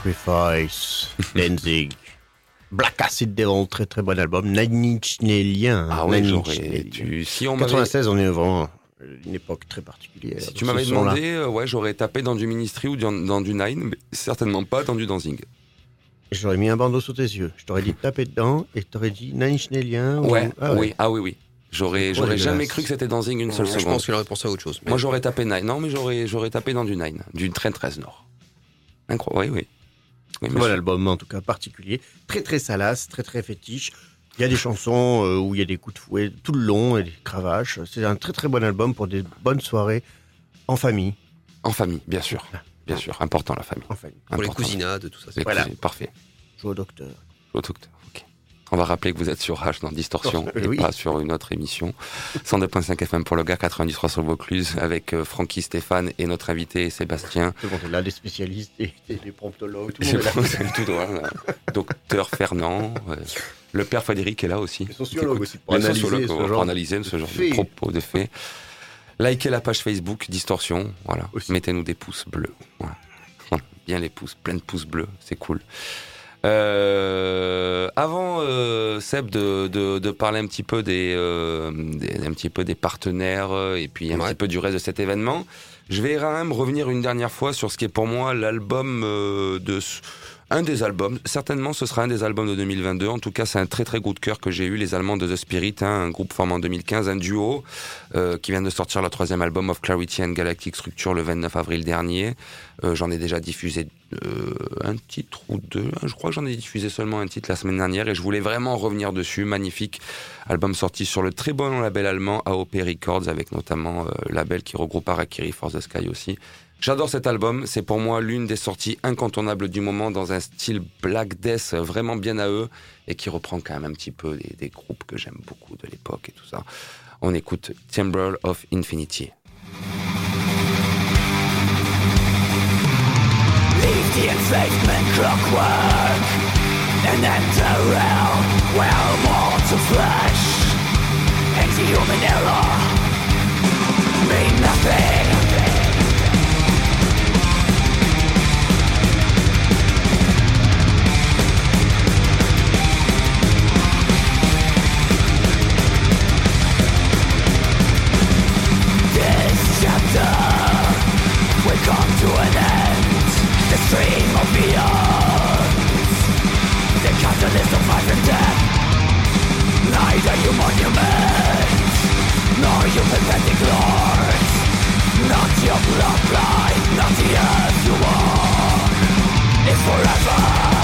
B: Sacrifice, Danzig, Black Acid Devil, très très bon album. Nine Inch.
A: Ah
B: Inch
A: j'aurais. Tu... Si on m'avait
B: 96, on est vraiment une époque très particulière.
A: Si tu m'avais demandé, euh, ouais, j'aurais tapé dans du Ministry ou dans, dans du Nine, mais certainement pas dans du Danzig.
B: J'aurais mis un bandeau sous tes yeux. Je t'aurais dit de taper dedans et je t'aurais dit Nine Inch ou-
A: Ouais,
B: Ah
A: oui, ah oui, oui. J'aurais, jamais cru que c'était Danzig une seule
C: je
A: seconde.
C: pense qu'il aurait pensé à autre chose. mais-
A: Moi, j'aurais tapé Nine. Non, mais j'aurais, j'aurais tapé dans du Nine, du train 13 Nord. Incroyable, oui, oui. Oui,
B: Très
A: mais
B: bon
A: je-
B: album, en tout cas particulier. Très très salace, très très fétiche. Il y a des chansons euh, où il y a des coups de fouet tout le long et des cravaches. C'est un très très bon album pour des bonnes soirées en famille.
A: En famille, bien sûr. Bien sûr, important la famille.
B: En famille.
C: Pour les cousinades, tout ça.
B: Voilà.
A: cousines, parfait.
B: Joue au docteur.
A: Autochtone, ok. On va rappeler que vous êtes sur H dans Distorsion
B: Oh,
A: et
B: oui.
A: pas sur une autre émission. 102.5 FM pour le gars, 93 sur Vaucluse avec euh, Francky, Stéphane et notre invité Sébastien.
B: Tout le monde est là, des spécialistes, des, des- des promptologues, tout le monde est là.
A: tout droit. là. Docteur Fernand. euh, le père Frédéric est là aussi.
B: Les sociologues aussi, pour
A: Les
B: analyser
A: sociologues,
B: ce
A: pour
B: genre
A: analyser ce genre de propos, de faits. Likez la page Facebook Distorsion. Voilà. Mettez-nous des pouces bleus. Voilà. Bien les pouces, plein de pouces bleus. C'est cool. Euh, avant euh, Seb de, de, de parler un petit peu des, euh, des- un petit peu des partenaires euh, et puis un
C: Ouais.
A: petit peu du reste de cet événement, je vais quand même revenir une dernière fois sur ce qui est pour moi l'album euh, de un des albums. Certainement, ce sera un des albums de 2022. En tout cas, c'est un très très gros de cœur que j'ai eu. Les Allemands de The Spirit, hein, un groupe formé en 2015, un duo euh, qui vient de sortir leur troisième album of Clarity and Galactic Structure le 29 avril dernier. Euh, j'en ai déjà diffusé euh, un titre ou deux. Je crois que j'en ai diffusé seulement un titre la semaine dernière et je voulais vraiment revenir dessus. Magnifique album sorti sur le très bon label allemand AOP Records avec notamment label qui regroupe Harakiri for the Sky aussi. J'adore cet album, c'est pour moi l'une des sorties incontournables du moment dans un style Black Death vraiment bien à eux et qui reprend quand même un petit peu des, groupes que j'aime beaucoup de l'époque et tout ça. On écoute Timbrel of Infinity.
F: Leave the clockwork and the human error mean nothing. stream of eons The catalyst of life and death. Neither you monument Nor you pathetic lords. Not your bloodline Not the earth you are. It's forever.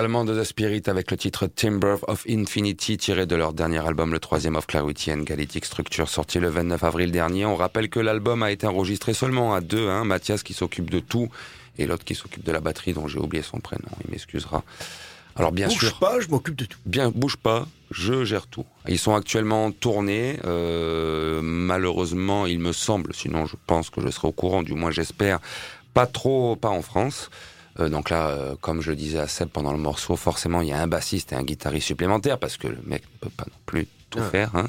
A: Les Allemands de The Spirit avec le titre Timber of Infinity tiré de leur dernier album, le troisième of Clarity and Galactic Structure, sorti le 29 avril dernier. On rappelle que l'album a été enregistré seulement à deux, hein, Mathias qui s'occupe de tout et l'autre qui s'occupe de la batterie dont j'ai oublié son prénom, il m'excusera. Alors bien
B: Bouge
A: sûr,
B: pas, je m'occupe de tout.
A: bien bouge pas, je gère tout. Ils sont actuellement en tournée. euh, malheureusement, il me semble, sinon je pense que je serai au courant, du moins j'espère, pas trop, pas en France. Euh, donc là, euh, comme je le disais à Seb pendant le morceau, forcément il y a un bassiste et un guitariste supplémentaire parce que le mec ne peut pas non plus tout
B: Ah.
A: faire. hein.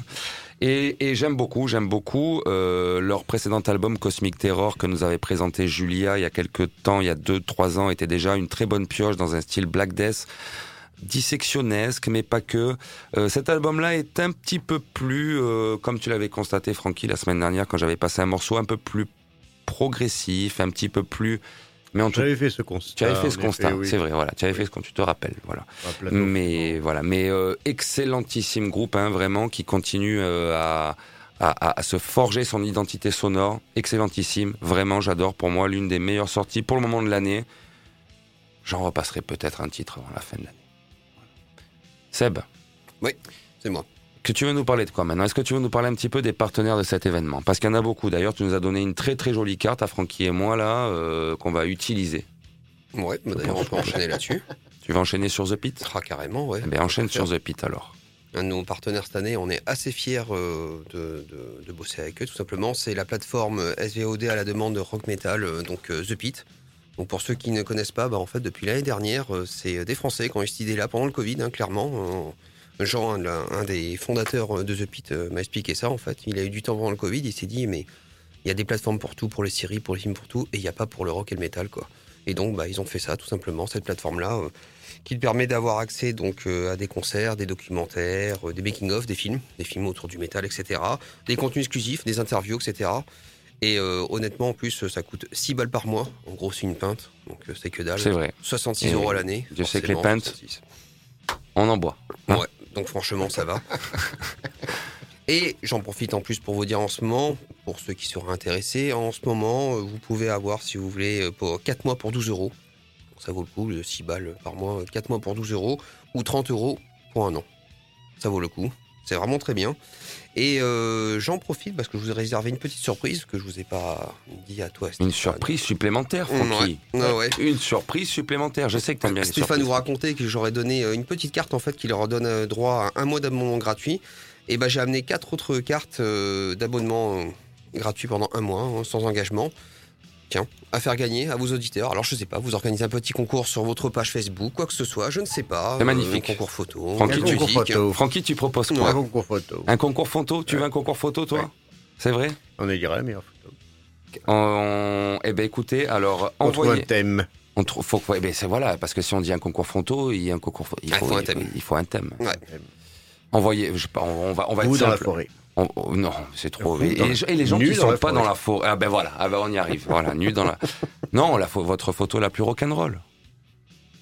A: Et, et j'aime beaucoup, j'aime beaucoup euh, leur précédent album Cosmic Terror que nous avait présenté Julia il y a quelques temps, il y a deux, trois ans, était déjà une très bonne pioche dans un style Black Death dissectionnesque, mais pas que. Euh, cet album-là est un petit peu plus, euh, comme tu l'avais constaté, Francky, la semaine dernière, quand j'avais passé un morceau un peu plus progressif, un petit peu plus. Mais en tout
B: J'avais fait ce constat.
A: tu avais fait ce constat,
B: oui.
A: c'est vrai, voilà. Tu avais fait ce qu'on tu te rappelles, voilà. Mais voilà, mais euh, excellentissime groupe, hein, vraiment, qui continue euh, à, à, à- se forger son identité sonore. Excellentissime, vraiment, j'adore. Pour moi, l'une des meilleures sorties pour le moment de l'année. J'en repasserai peut-être un titre avant la fin de l'année. Seb,
C: C'est moi.
A: Que tu veux nous parler de quoi maintenant? Est-ce que tu veux nous parler un petit peu des partenaires de cet événement? Parce qu'il y en a beaucoup. D'ailleurs, tu nous as donné une très très jolie carte à Francky et moi là euh, qu'on va utiliser.
C: Ouais, bah d'ailleurs, on peut enchaîner là-dessus. <laughs>
A: Tu vas enchaîner sur The Pit?
C: Ah, carrément, ouais.
A: Eh bien, enchaîne sur The Pit alors.
C: Un de nos partenaires cette année, on est assez fiers euh, de, de- de bosser avec eux, tout simplement. C'est la plateforme SVOD à la demande de rock metal, euh, donc euh, The Pit. Donc pour ceux qui ne connaissent pas, bah, en fait, depuis l'année dernière, euh, c'est des Français qui ont eu cette idée-là pendant le Covid, hein, clairement. Jean, un, des fondateurs de The Pit, euh, m'a expliqué ça, en fait. Il a eu du temps pendant le Covid, il s'est dit, mais il y a des plateformes pour tout, pour les séries, pour les films, pour tout, et il n'y a pas pour le rock et le métal, quoi. Et donc, bah, ils ont fait ça, tout simplement, cette plateforme-là, euh, qui te permet d'avoir accès donc euh, à des concerts, des documentaires, euh, des making-of, des films, des films autour du métal, etc. Des contenus exclusifs, des interviews, etc. Et honnêtement, en plus, ça coûte 6 balles par mois. En gros, c'est une pinte, donc c'est que dalle.
A: C'est vrai.
C: 66
A: Et
C: euros à l'année.
A: je sais que les pintes-
C: 66.
A: On en boit. Hein
C: Ouais, donc franchement, ça va. <laughs> Et j'en profite en plus pour vous dire en ce moment, pour ceux qui seraient intéressés, en ce moment, euh, vous pouvez avoir, si vous voulez, euh, pour 4 mois pour 12 euros. Ça vaut le coup, le 6 balles par mois, 4 mois pour 12 euros, ou 30 euros pour un an. Ça vaut le coup. C'est vraiment très bien. Et euh, j'en profite parce que je vous ai réservé une petite surprise que je vous ai pas dit à toi.
A: Une surprise supplémentaire, Francky.
C: ouais, ouais.
A: Une surprise supplémentaire. Je sais que t'aimes bien les
C: Stéphane
A: surprises.
C: vous racontait que j'aurais donné euh, une petite carte en fait qui leur donne euh, droit à un mois d'abonnement gratuit. Et ben j'ai amené quatre autres cartes d'abonnement gratuit pendant un mois hein, sans engagement. Tiens, à faire gagner à vos auditeurs. Alors je sais pas, vous organisez un petit concours sur votre page Facebook, quoi que ce soit, je ne sais pas.
A: C'est magnifique.
C: Un concours photo,
A: Francky,
C: un
A: tu-
C: musique.
B: photo.
A: Francky, tu proposes
B: Un
A: quoi
B: concours photo.
A: Un concours photo Tu veux un concours photo, toi
B: Ouais.
A: C'est vrai
B: On est dirait meilleure photo.
A: On- Eh ben écoutez, alors
B: On trouve un thème.
A: On trouve, faut, eh ben c'est voilà, parce que si on dit un concours photo, il y a un concours. pho- Il
C: Ah,
A: faut,
C: un
A: il-
C: thème.
A: Il faut un thème.
C: Ouais.
A: Envoyez. Je sais pas, on, va, on va
B: Ou
A: être
B: dans la forêt.
A: On- non, c'est trop. Et, et les, et les gens qui sont pas
B: forêt.
A: dans la forêt. Ah ben voilà, ah ben on y arrive. Voilà, nu dans la. <laughs> Non, la, votre photo la plus rock'n'roll.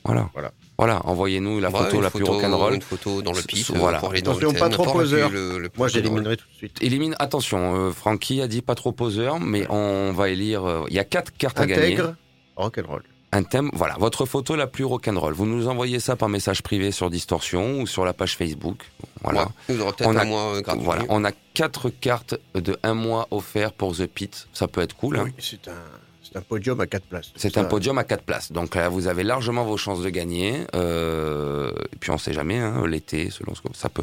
A: Voilà.
B: Voilà.
A: Voilà, envoyez-nous la
C: Ouais,
A: photo la plus
C: photo,
A: rock'n'roll.
C: Une photo dans le euh,
A: voilà.
C: pour aller dans
B: Attention,
C: le thème,
B: pas trop poseur.
C: lequel, le- le plus
B: Moi, j'éliminerai tout de suite.
A: Élimine, attention, euh, Francky a dit pas trop poseur, mais on va élire. euh, Il y a quatre cartes à gagner.
B: Intègre, rock'n'roll.
A: Un thème, voilà, votre photo la plus rock'n'roll. Vous nous envoyez ça par message privé sur Distorsion ou sur la page Facebook. Voilà.
C: Ouais, vous aurez peut-être
A: On a-
C: un mois euh.
A: Voilà, on a quatre cartes de un mois offerts pour The Pit. Ça peut être cool. hein.
B: Oui, c'est un, c'est un podium à quatre places.
A: C'est un podium à quatre places. Donc là, vous avez largement vos chances de gagner. Euh, et puis on sait jamais, hein, l'été, selon ce que ça peut.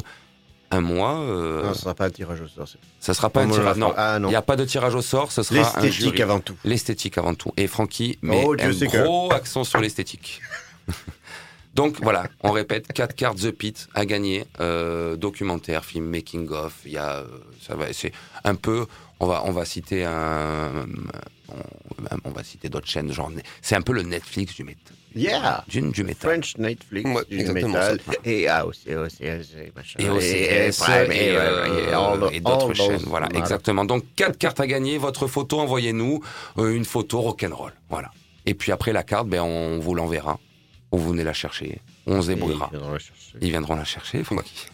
A: Un mois, euh,
B: Non, ce sera pas un tirage au sort.
A: ça sera pas un tirage. Non,
B: Ah
A: il n'y a pas de tirage au sort. Ce sera
B: L'esthétique avant tout.
A: L'esthétique avant tout. Et Francky met
B: Oh,
A: un
B: que-
A: gros accent sur l'esthétique. <laughs> Donc voilà, on répète, quatre cartes The Pit à gagner, euh, documentaire, film, making of. Il y a, euh, ça va, c'est un peu. On va, on va citer un, on, on va citer d'autres chaînes, genre, c'est un peu le Netflix du métal,
B: Yeah!
A: du, du métal.
B: French Netflix,
C: Ouais,
B: du
C: exactement
B: métal.
C: ça.
B: Et ah, aussi, aussi, aussi, machin.
A: Et OCS
B: et,
A: euh,
B: et
A: d'autres chaînes. Voilà, exactement. Donc quatre cartes à gagner. Votre photo, envoyez-nous euh, une photo rock'n'roll. Voilà. Et puis après la carte, ben on vous l'enverra. Ou vous venez la chercher. On se débrouillera.
B: ils viendront la chercher.
A: Ils viendront la chercher, Francky.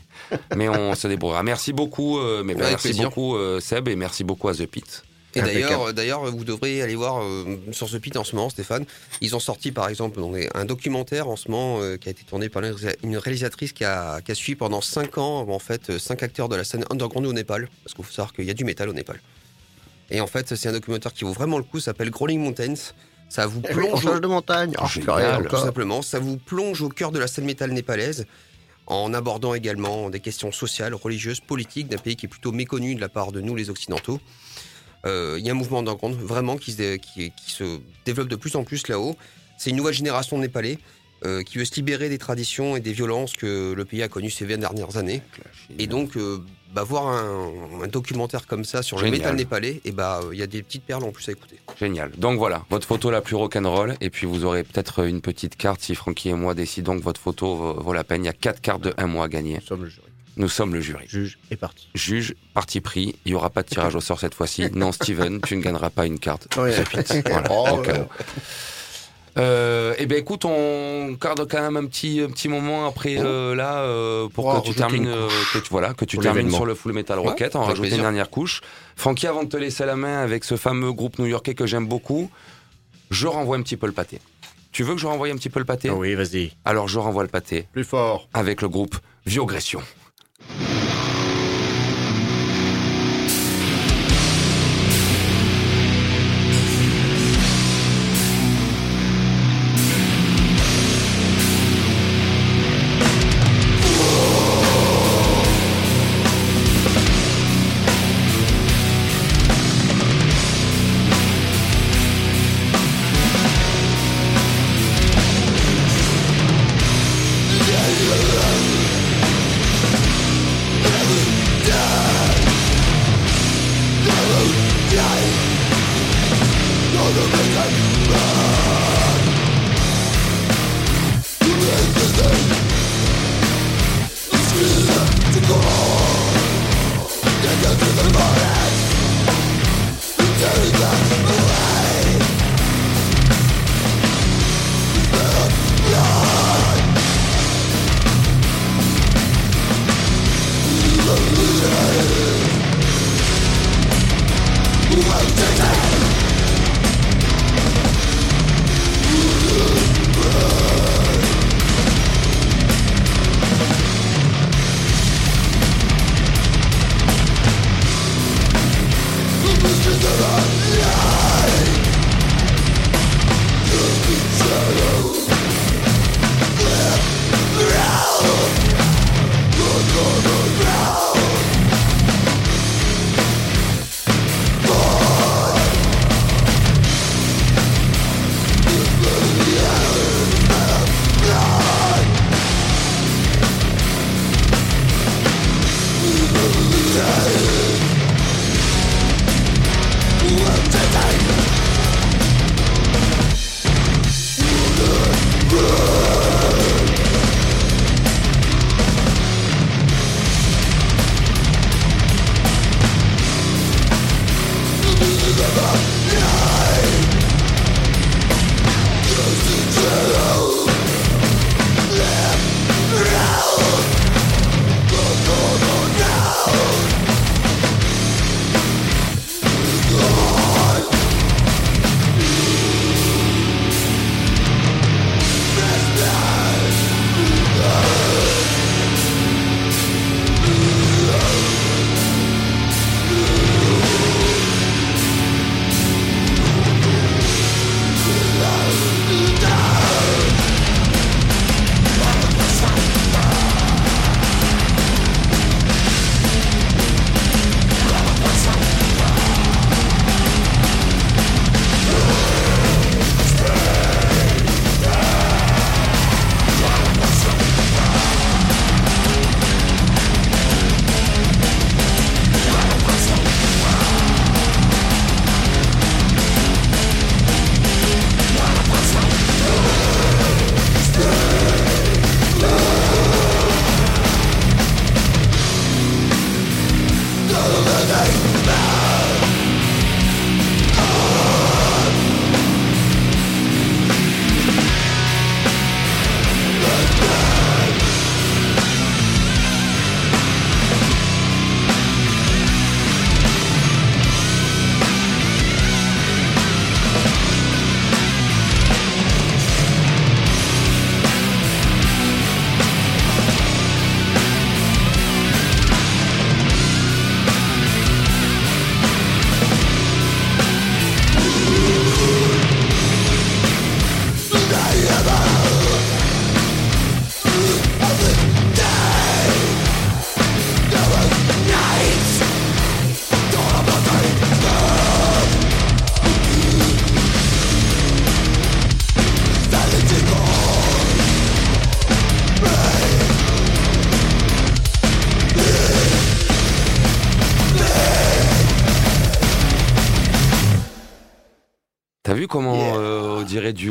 A: Mais on se débrouillera. Merci beaucoup, euh, mais ben, merci
C: plaisir.
A: beaucoup euh, Seb et merci beaucoup à The Pit.
C: Et d'ailleurs, d'ailleurs, vous devrez aller voir euh, sur ce pit en ce moment, Stéphane. Ils ont sorti, par exemple, donc, un documentaire en ce moment euh, qui a été tourné par une réalisa- une réalisatrice qui a, qui a suivi pendant 5 ans, en fait, euh, cinq acteurs de la scène underground au Népal. Parce qu'il faut savoir qu'il y a du métal au Népal. Et en fait, c'est un documentaire qui vaut vraiment le coup. S'appelle Crawling Mountains. Ça vous plonge
B: de montagne. Oh,
A: Génial,
C: tout simplement. Ça vous plonge au cœur de la scène métal népalaise en abordant également des questions sociales, religieuses, politiques d'un pays qui est plutôt méconnu de la part de nous les Occidentaux. Euh, Il y a un mouvement underground vraiment qui se, dé- qui, qui se développe de plus en plus là-haut. C'est une nouvelle génération de Népalais euh, qui veut se libérer des traditions et des violences que le pays a connues ces 20 dernières années. Et donc, euh, bah, voir un, un documentaire comme ça sur
A: Génial.
C: le métal népalais, et bah, il y a des petites perles en plus à écouter.
A: Génial. Donc voilà, votre photo la plus rock'n'roll. Et puis vous aurez peut-être une petite carte si Francky et moi décidons que votre photo vaut, vaut la peine. Il y a quatre cartes de un mois à gagner.
B: Nous sommes le jury.
A: Nous sommes le jury.
B: Juge est parti.
A: Juge, parti pris. Il n'y aura pas de tirage au sort cette fois-ci. <laughs> Non, Steven, tu ne gagneras pas une carte.
B: Ouais. <laughs>
A: Voilà,
B: Oh,
A: où. Euh, eh ben écoute, on garde quand même un petit un petit moment après euh, là euh, pour
B: Oh,
A: que tu
B: rajouter
A: termines
B: une
A: euh, que tu voilà que tu termines sur le Full Metal
C: Ouais,
A: Rocket, on
C: avec
A: rajoute une dernière couche. Francky, avant de te laisser la main avec ce fameux groupe new-yorkais que j'aime beaucoup, je renvoie un petit peu le pâté. Tu veux que je renvoie un petit peu le pâté?
B: Ah oui, vas-y.
A: Alors je renvoie le pâté
B: Plus fort.
A: avec le groupe Viogression. you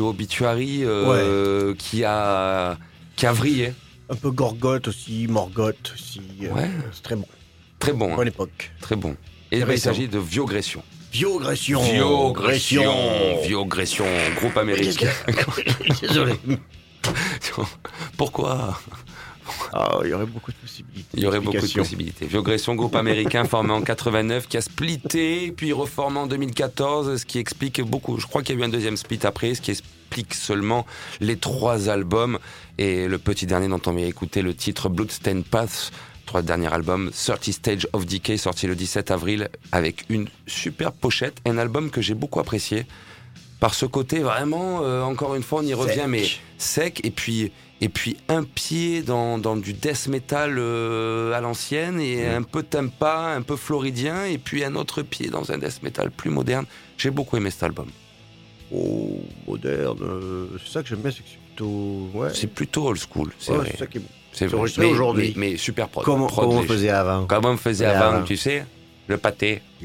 A: on dirait du obituary euh, qui a qui a vrillé
B: Un peu Gorgotte aussi, Morgoth aussi. euh,
A: Ouais.
B: C'est très bon.
A: Très bon, hein,
B: Bonne époque.
A: très bon. Et il s'agit de Viogression.
B: Viogression.
A: Viogression, Viogression, groupe américain. <laughs>
B: Désolé. <laughs>
A: Pourquoi?
B: Ah, il y aurait beaucoup de possibilités.
A: Il y aurait beaucoup de possibilités. Viogression, groupe américain <laughs> formé en 89, qui a splitté, puis reformé en 2014, ce qui explique beaucoup. Je crois qu'il y a eu un deuxième split après, ce qui explique seulement les trois albums et le petit dernier dont on vient écouter le titre Bloodstained Paths. Trois derniers albums, 30 Stage of Decay, sorti le 17 avril, avec une superbe pochette, un album que j'ai beaucoup apprécié par ce côté vraiment, euh, encore une fois, on y revient,
B: Sec.
A: mais sec et puis et puis un pied dans, dans du death metal euh, à l'ancienne et un peu tempa, un peu floridien et puis un autre pied dans un death metal plus moderne. J'ai beaucoup aimé cet album.
B: Oh, moderne. euh, c'est ça que j'aime bien, c'est que c'est plutôt. Ouais.
A: C'est plutôt old school, c'est
B: Ouais,
A: vrai.
B: c'est ça qui est bon.
A: C'est vrai.
B: enregistré
A: Mais-
B: aujourd'hui.
A: Mais, mais super prod.
B: Comment,
A: Prod
B: comment on faisait avant
A: Comme on faisait avant. tu sais, le pâté. <laughs> <laughs>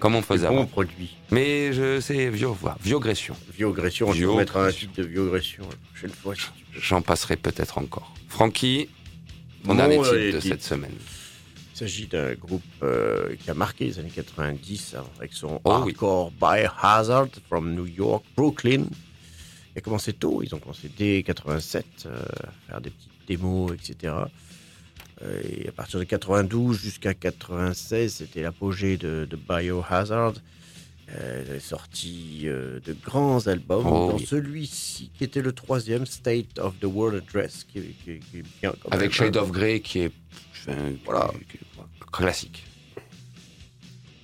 A: Comme on faisait
B: Bon
A: avant.
B: produit.
A: Mais je sais, Vio, voilà, Viogression.
B: Viogression, je
A: Vio-
B: vais mettre un titre de Viogression la prochaine fois si.
A: J'en passerai peut-être encore. Francky, mon dernier titre de cette semaine.
B: Il s'agit d'un groupe euh, qui a marqué les années 90 hein, avec son
A: Oh oui.
B: hardcore Biohazard from New York, Brooklyn. Il a commencé tôt, ils ont commencé dès 87 euh, à faire des petites démos, etc. Euh, Et à partir de 92 jusqu'à 96, c'était l'apogée de, de Biohazard. Euh, ils avaient sorti euh, de grands albums,
A: Oh
B: dont
A: oui.
B: celui-ci qui était le troisième, State of the World Address, qui, qui- qui est bien quand
A: Avec
B: même,
A: Shade
B: hein.
A: of Grey qui est enfin,
B: Voilà.
A: qui- classique.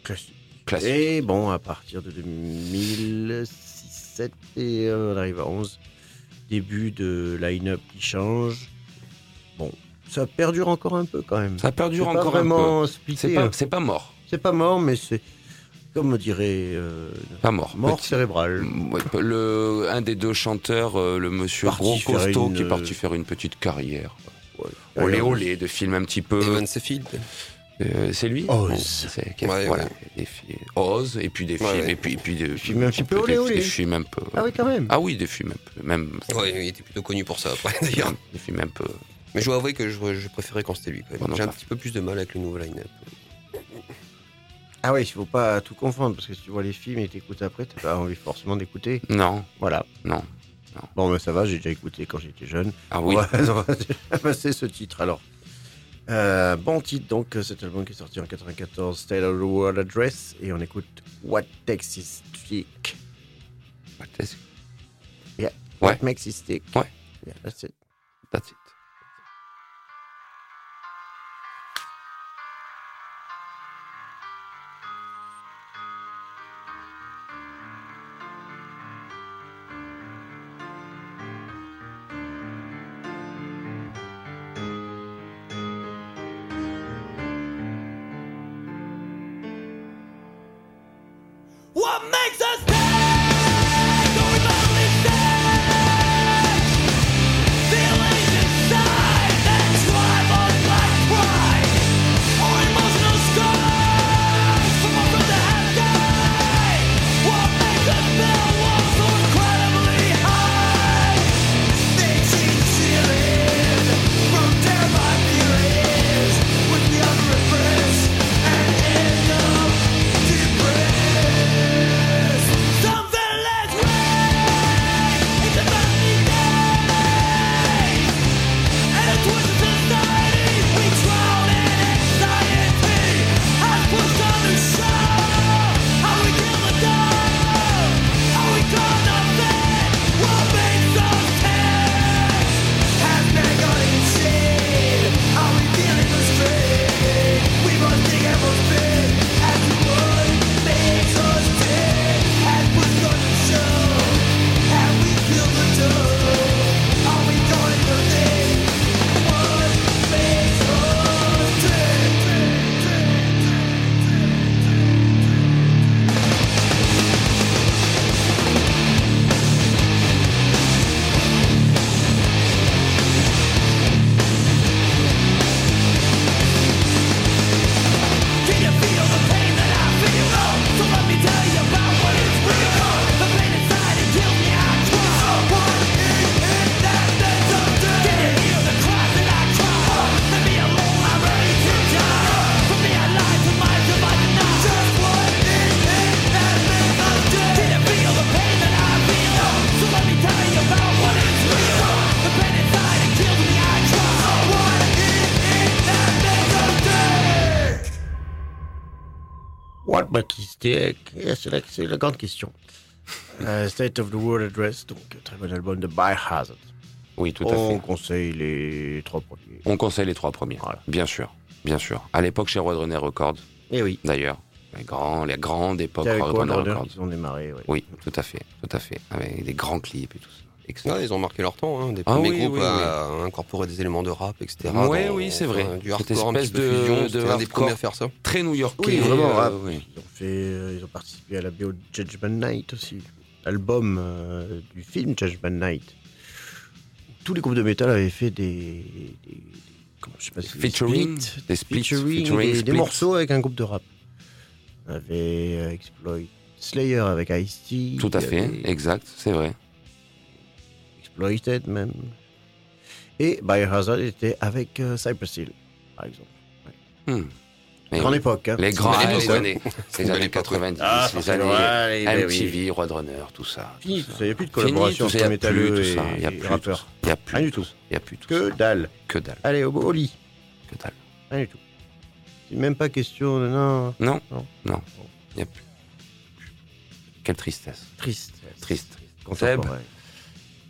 B: Classique.
A: Classique.
B: Et bon, à partir de 2006, et on arrive à 11, début de line-up qui change. Bon, ça perdure encore un peu quand même.
A: Ça perdure
B: pas
A: encore un peu.
B: vraiment splitté.
A: C'est pas,
B: hein.
A: c'est pas mort.
B: C'est pas mort, mais c'est, comme on dirait, euh,
A: Pas mort.
B: mort
A: Petit-
B: cérébrale.
A: Ouais, le, un des deux chanteurs, euh, le monsieur gros costaud,
B: une,
A: qui est
B: euh,
A: parti faire une petite carrière.
B: Ouais.
A: Olé olé, de film un petit peu.
C: Evan Sefield.
A: Euh, c'est lui
B: Oz.
A: Bon, c'est- qui a-
C: Ouais,
A: voilà,
C: ouais.
A: Oz, et puis des films,
C: ouais.
A: et puis, et puis des
B: films un petit peu olé, olé.
A: Des films un peu.
B: Ah oui, quand même.
A: Ah oui, des films un peu. Même.
C: Ouais, il était plutôt connu pour ça après d'ailleurs.
A: Des films un peu.
C: Mais je dois avouer que je, je préférais quand c'était lui
A: Bon,
C: J'ai un petit peu plus de mal avec le nouveau line-up.
B: Ah oui, il faut pas tout confondre, parce que si tu vois les films et t'écoutes après, t'as pas envie forcément d'écouter.
A: Non,
B: Voilà.
A: non.
B: Bon, mais ça va, j'ai déjà écouté quand j'étais jeune.
A: Ah oui. <laughs>
B: Ouais, on va déjà passer ce titre alors. Euh, bon titre donc, cet album qui est sorti en 94, State of the World Address, et on écoute What Takes His Stick.
A: What is-
B: Yeah.
A: Ouais.
B: What Makes His Stick.
A: Ouais.
B: Yeah, that's it.
A: That's it.
B: Baptiste C'est la, c'est la grande question. Euh, State of the World Address, donc très bon album de Biohazard.
A: Oui, tout à
B: On
A: fait.
B: conseille les trois premiers.
A: On conseille les trois premiers.
B: Voilà.
A: Bien sûr, bien sûr. À l'époque, chez Roadrunner Records,
B: Et oui,
A: d'ailleurs. Les grands, époques
B: c'est avec
A: Roadrunner Records.
B: qu'ils ont démarré. ouais.
A: Oui, tout à fait, tout à fait. Avec des grands clips et tout ça.
C: Ouais, ils ont marqué leur temps, hein, des
A: Ah
C: premiers
A: oui,
C: groupes
A: oui,
C: à incorporer des éléments de rap, etc.
A: Ouais,
C: dans-
A: oui, c'est vrai.
C: enfin, Du hardcore, un
A: espèce
C: petit peu
A: de-
C: fusion,
A: de
C: un des premiers à faire ça.
A: Très new-yorkais.
B: Oui, vraiment
A: euh,
B: rap.
A: oui.
B: Ils, ont fait, euh, ils ont participé à la BO de Judgment Night aussi. Album euh, du film Judgment Night. Tous les groupes de métal avaient fait des. des- comment, je sais pas si-
A: Featuring,
B: splits,
A: des splits,
B: featuring,
A: featuring,
B: des, des
A: splits.
B: morceaux avec un groupe de rap. Avait euh, Exploit Slayer avec Ice-T.
A: Tout à fait,
B: avait
A: exact, c'est vrai.
B: Exploited même. Et Biohazard était avec euh, Cypress Hill, par exemple.
A: Hmm.
B: Grande
A: oui.
B: époque. Hein.
A: Les grands les années,
C: ouais.
A: les années
C: belle époque,
A: 90,
B: Ah,
A: les années
B: ouais, ben oui.
A: MTV, Roadrunner, tout ça.
B: Fini, tout ça. Il n'y a plus de collaboration entre
A: y a plus
B: métalleux et, et
A: plus
B: rappeurs.
A: Il y a plus
B: Rien du
A: tout. Il y a plus tout
B: Que
A: ça.
B: dalle.
A: Que dalle,
B: Allez, au, au lit.
A: que dalle.
B: Rien du tout. Même pas question de. Non.
A: Non,
B: Non.
A: non, il y a plus. Quelle tristesse.
B: Triste.
A: Triste.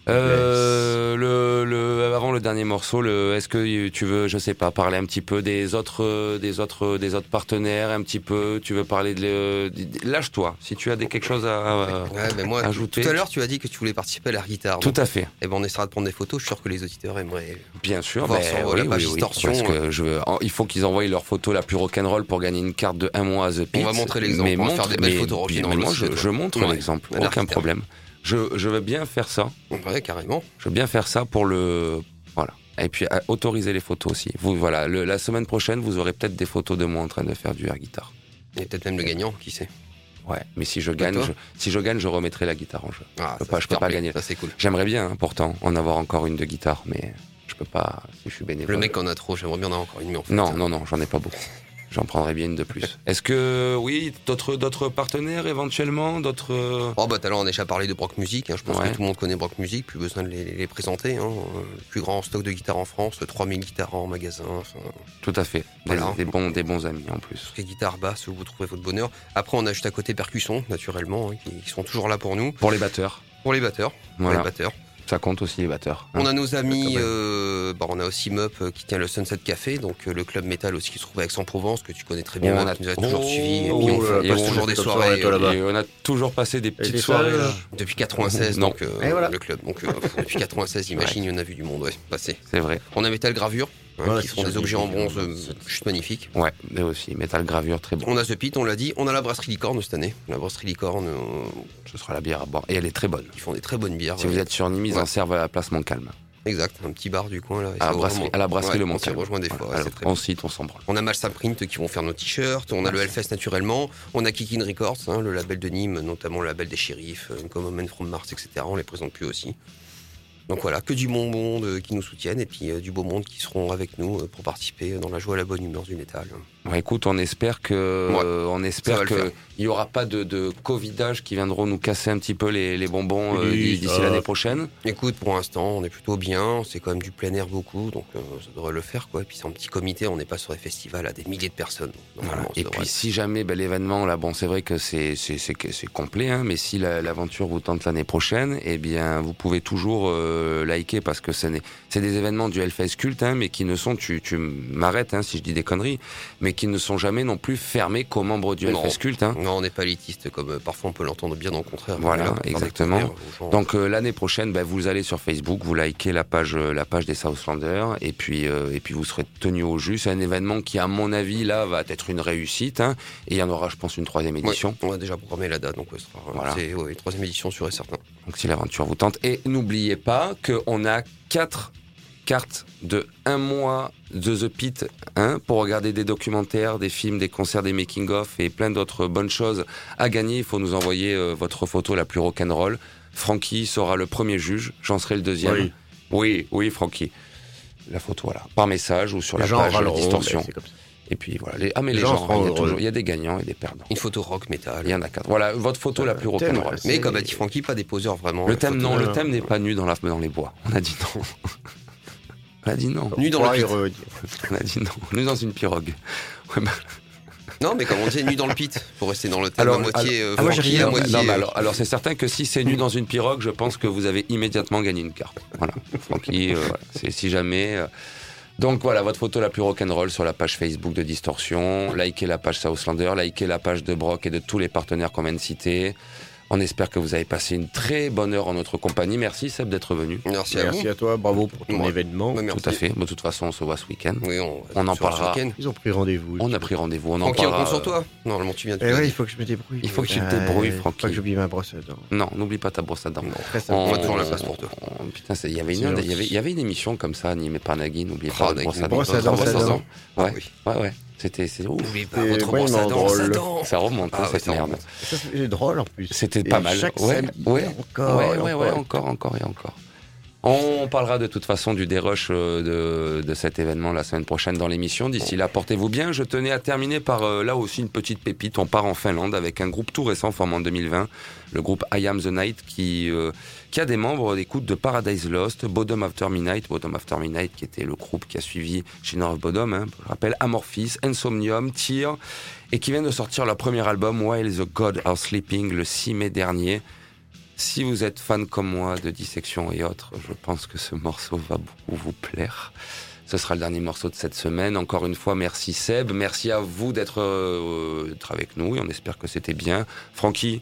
A: Euh, le, le, avant le dernier morceau, le, est-ce que tu veux, je sais pas, parler un petit peu des autres, des autres, des autres partenaires, un petit peu, tu veux parler de, de- lâche-toi, si tu as des, quelque chose à, à-
C: Ouais, mais moi,
A: Ajouter.
C: tout à l'heure, tu as dit que tu voulais participer à la guitare.
A: tout à fait,
C: Et ben, on essaiera de prendre des photos. Je suis sûr que les auditeurs aimeraient.
A: bien sûr, ben
C: sur, euh,
A: oui,
C: la
A: oui,
C: page
A: oui,
C: Distortion,
A: parce que je veux, il faut qu'ils envoient leur photo la plus rock'n'roll pour gagner une carte de un mois à The Pit.
C: va montrer l'exemple,
A: Mais
C: on va faire
A: montre-
C: des belles
A: mais
C: photos rock'n'roll
A: mais moi, je,
C: ouais.
A: je montre
C: Ouais.
A: l'exemple,
C: On
A: aucun
C: guitare.
A: Je, je veux bien faire ça.
C: Ouais, carrément.
A: Je veux bien faire ça pour le. Voilà. Et puis autoriser les photos aussi. Vous, voilà, le- la semaine prochaine, vous aurez peut-être des photos de moi en train de faire du air guitare.
C: Et peut-être même le gagnant, qui sait.
A: Ouais. Mais si je gagne, je, si je gagne, je remettrai la guitare en jeu.
C: Ah,
A: peux
C: ça,
A: pas- je peux pas gagner.
C: Ça, c'est cool.
A: J'aimerais bien, hein, pourtant, en avoir encore une de guitare, mais je peux pas si je suis bénévole.
C: Le mec en a trop. J'aimerais bien en avoir encore une, mais en fait.
A: Non, non, non, j'en ai pas beaucoup. J'en prendrais bien une de plus. <laughs> Est-ce que, oui, d'autres, d'autres partenaires éventuellement, d'autres. euh,
C: Oh bah tout à l'heure on a déjà parlé de Brock Music, hein. je pense
A: Ouais.
C: que tout le monde connaît Brock Music, plus besoin de les, les présenter. Hein. Euh, Le plus grand stock de guitares en France, 3000 guitares en magasin, enfin,
A: Tout à fait. Des,
C: Voilà.
A: des bons, des bons amis en plus.
C: les guitares basses où vous trouvez votre bonheur. Après on a juste à côté Percussion, naturellement, hein, qui, qui sont toujours là pour nous.
A: Pour les batteurs,
C: Pour les batteurs, pour les batteurs.
A: Ça compte aussi les batteurs. hein.
C: On a nos amis, euh, bah, on a aussi Mup euh, qui tient le Sunset Café, donc euh, le club métal aussi qui se trouve à Aix-en-Provence, que tu connais très bien,
A: On
C: Mup,
A: a-
C: qui nous a toujours
A: Oh,
C: suivis, et
A: oh
C: puis on
B: là
A: passe
C: toujours des soirées.
B: toi,
C: euh.
A: Et on a toujours passé des
B: Et
A: petites
B: des
A: soirées.
B: salles,
C: depuis <laughs> 96,
A: Non.
C: donc euh,
B: Et voilà.
C: le club. Donc euh, depuis 96, <laughs> imagine, il y en a vu du monde, ouais, passer.
A: C'est vrai.
C: On a Metal Gravure, hein,
B: Voilà,
C: qui
B: c'est
C: font des objets en bronze euh,
B: c'est-
C: juste magnifiques.
A: Ouais, mais aussi. Métal gravure, très bon.
C: On a The Pit, on l'a dit. On a la brasserie Licorne cette année. La brasserie Licorne, euh,
A: Ce sera la bière à boire. Et elle est très bonne.
C: ils font des très bonnes bières.
A: Si
C: ouais.
A: vous êtes sur Nîmes, ils
C: Ouais.
A: en servent à la place Montcalm.
C: Exact, un petit bar du coin là.
A: À la brasserie,
C: vraiment-
A: à la brasserie
C: Ouais,
A: Le
C: On s'y
A: Montcalm.
C: rejoint des fois, ouais,
A: on cite, on s'en branle.
C: On a Malsa Print qui vont faire nos t-shirts, on a le Hellfest naturellement, on a Kikin Records, hein, le label de Nîmes, notamment le label des shérifs, euh, comme Men from Mars, etc. On les présente plus aussi. Donc voilà, que du bon monde euh, qui nous soutiennent et puis euh, du beau monde qui seront avec nous euh, pour participer dans la joie et la bonne humeur du métal.
A: Bon, écoute, on espère que,
C: Ouais,
A: euh, on espère que il y aura pas de, de covidage qui viendront nous casser un petit peu les, les bonbons euh, d'ici l'année prochaine.
C: Écoute, pour l'instant, on est plutôt bien, c'est quand même du plein air beaucoup, donc euh, ça devrait le faire quoi. Et puis c'est un petit comité, on n'est pas sur les festivals à des milliers de personnes. Donc,
A: Voilà. Et puis si jamais ben, l'événement là, bon, c'est vrai que c'est complet, hein, mais si la- l'aventure vous tente l'année prochaine, eh bien vous pouvez toujours euh, liker parce que c'est des événements du Hellfest culte, hein, mais qui ne sont, tu, tu m'arrêtes hein, si je dis des conneries, mais qui ne sont jamais non plus fermés qu'aux membres du. Hellfest. Hein.
C: Non, on n'est pas élitiste comme euh, parfois on peut l'entendre bien au contraire.
A: Voilà,
C: là
A: exactement. Donc euh, l'année prochaine, ben, vous allez sur Facebook, vous likez la page, euh, la page des Southlanders, et puis et puis vous serez tenu au jus. C'est un événement qui, à mon avis, là, va être une réussite. Hein, et il y en aura, je pense, une troisième
C: Ouais,
A: édition.
C: on a déjà programmé la date, donc ouais, ce sera
A: Voilà.
C: c'est ouais, troisième édition sûr et certain.
A: Donc si l'aventure vous tente. Et n'oubliez pas qu'on a quatre cartes de un mois de The Pit hein, pour regarder des documentaires, des films, des concerts, des making-of et plein d'autres bonnes choses à gagner. Il faut nous envoyer euh, votre photo la plus rock'n'roll. Francky sera le premier juge, j'en serai le deuxième.
B: Oui.
A: oui, oui, Francky. La photo, voilà, par message ou sur
B: Les
A: la
B: gens
A: page
B: râleront,
A: Distorsion. Et puis voilà. Les... Ah mais
B: Les
A: les,
B: gens
A: il y, a
B: heureux.
A: toujours- il y a des gagnants et des perdants.
C: Une photo rock métal.
A: Il y en a quatre. Voilà, votre photo la plus
B: Le thème,
A: rock'n'roll.
C: Mais comme a dit Francky, pas des poseurs vraiment.
A: Le thème, non, le thème n'est pas nu dans, la, dans les bois. On a dit non. <laughs> On a dit non.
C: Nu dans
B: Ouais,
C: le pit.
A: On a dit non. Nu dans une pirogue. Ouais, bah,
C: Non, mais comme on disait, nu dans le pit, pour rester dans le thème
A: Alors,
C: à moitié euh,
B: ah, moi, j'ai rien dit.
C: moitié.
A: Non, mais
C: euh,
A: alors, alors c'est certain que si c'est nu dans une pirogue, je pense que vous avez immédiatement gagné une carte. Voilà, Francky, euh, c'est si jamais. euh. Donc voilà, votre photo la plus rock'n'roll sur la page Facebook de Distorsion. Likez la page Southlander, likez la page de Brock et de tous les partenaires qu'on vient de citer. On espère que vous avez passé une très bonne heure en notre compagnie. Merci Seb d'être venu.
C: Merci, à
B: Merci
C: vous.
B: à toi, bravo pour ton
C: Ouais.
B: événement.
C: Ouais, merci.
A: Tout à fait. De toute façon, on se voit ce week-end.
C: Oui, on,
A: On en parlera.
C: week-end.
B: Ils ont pris rendez-vous.
A: On a pris rendez-vous. On en
C: Francky, on
A: parlera.
C: compte sur toi? Normalement, tu viens de
B: Eh
C: tout
B: ouais, il faut que je me débrouille.
A: Il faut que tu te débrouilles,
B: Euh,
A: Francky.
B: Faut que j'oublie ma brosse à dents.
A: Non, n'oublie pas ta brosse à dents.
B: Sympa.
C: On va toujours la place pour toi.
A: on- Putain, c'est- il y avait une, il y avait, il y avait une émission comme ça animée par Nagui. N'oubliez
C: Oh,
A: pas
C: Nagui,
A: votre brosse à
B: brosse
A: dents.
B: à dents,
A: Brosse
B: à dents.
A: Ouais,
C: oui.
A: ouais, ouais. C'était, c'est ouf.
C: Votre
B: vraiment
C: dents, ça
B: drôle.
C: dent.
A: Ça remonte, hein,
C: Ah
A: cette merde.
B: c'est drôle en plus.
A: C'était pas mal.
B: Chaque
A: ouais, ouais,
B: encore,
A: ouais, ouais,
B: encore.
A: ouais, encore, encore et encore. On parlera de toute façon du dérush euh, de, de cet événement la semaine prochaine dans l'émission. D'ici là, portez-vous bien. Je tenais à terminer par euh, là aussi une petite pépite. On part en Finlande avec un groupe tout récent formé en 2020, le groupe I Am the Night, qui, euh, qui a des membres d'écoute de Paradise Lost, Bottom After Midnight, Bottom After Midnight qui était le groupe qui a suivi Shinner of Bottom, hein, je rappelle Amorphis, Insomnium, Tear, et qui vient de sortir leur premier album While the God Are Sleeping le 6 mai dernier. Si vous êtes fan comme moi de dissection et autres, je pense que ce morceau va beaucoup vous plaire. Ce sera le dernier morceau de cette semaine. Encore une fois, merci Seb. Merci à vous d'être euh, avec nous et on espère que c'était bien. Francky,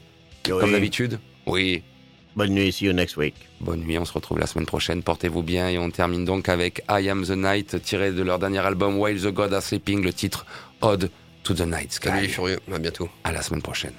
B: Oui.
A: comme d'habitude Oui.
B: Bonne nuit, see you next week.
A: Bonne nuit, on se retrouve la semaine prochaine. Portez-vous bien et on termine donc avec I Am the Night, tiré de leur dernier album While the God Are Sleeping, le titre Ode to the Night Sky.
C: Salut les furieux, à bientôt.
A: À la semaine prochaine.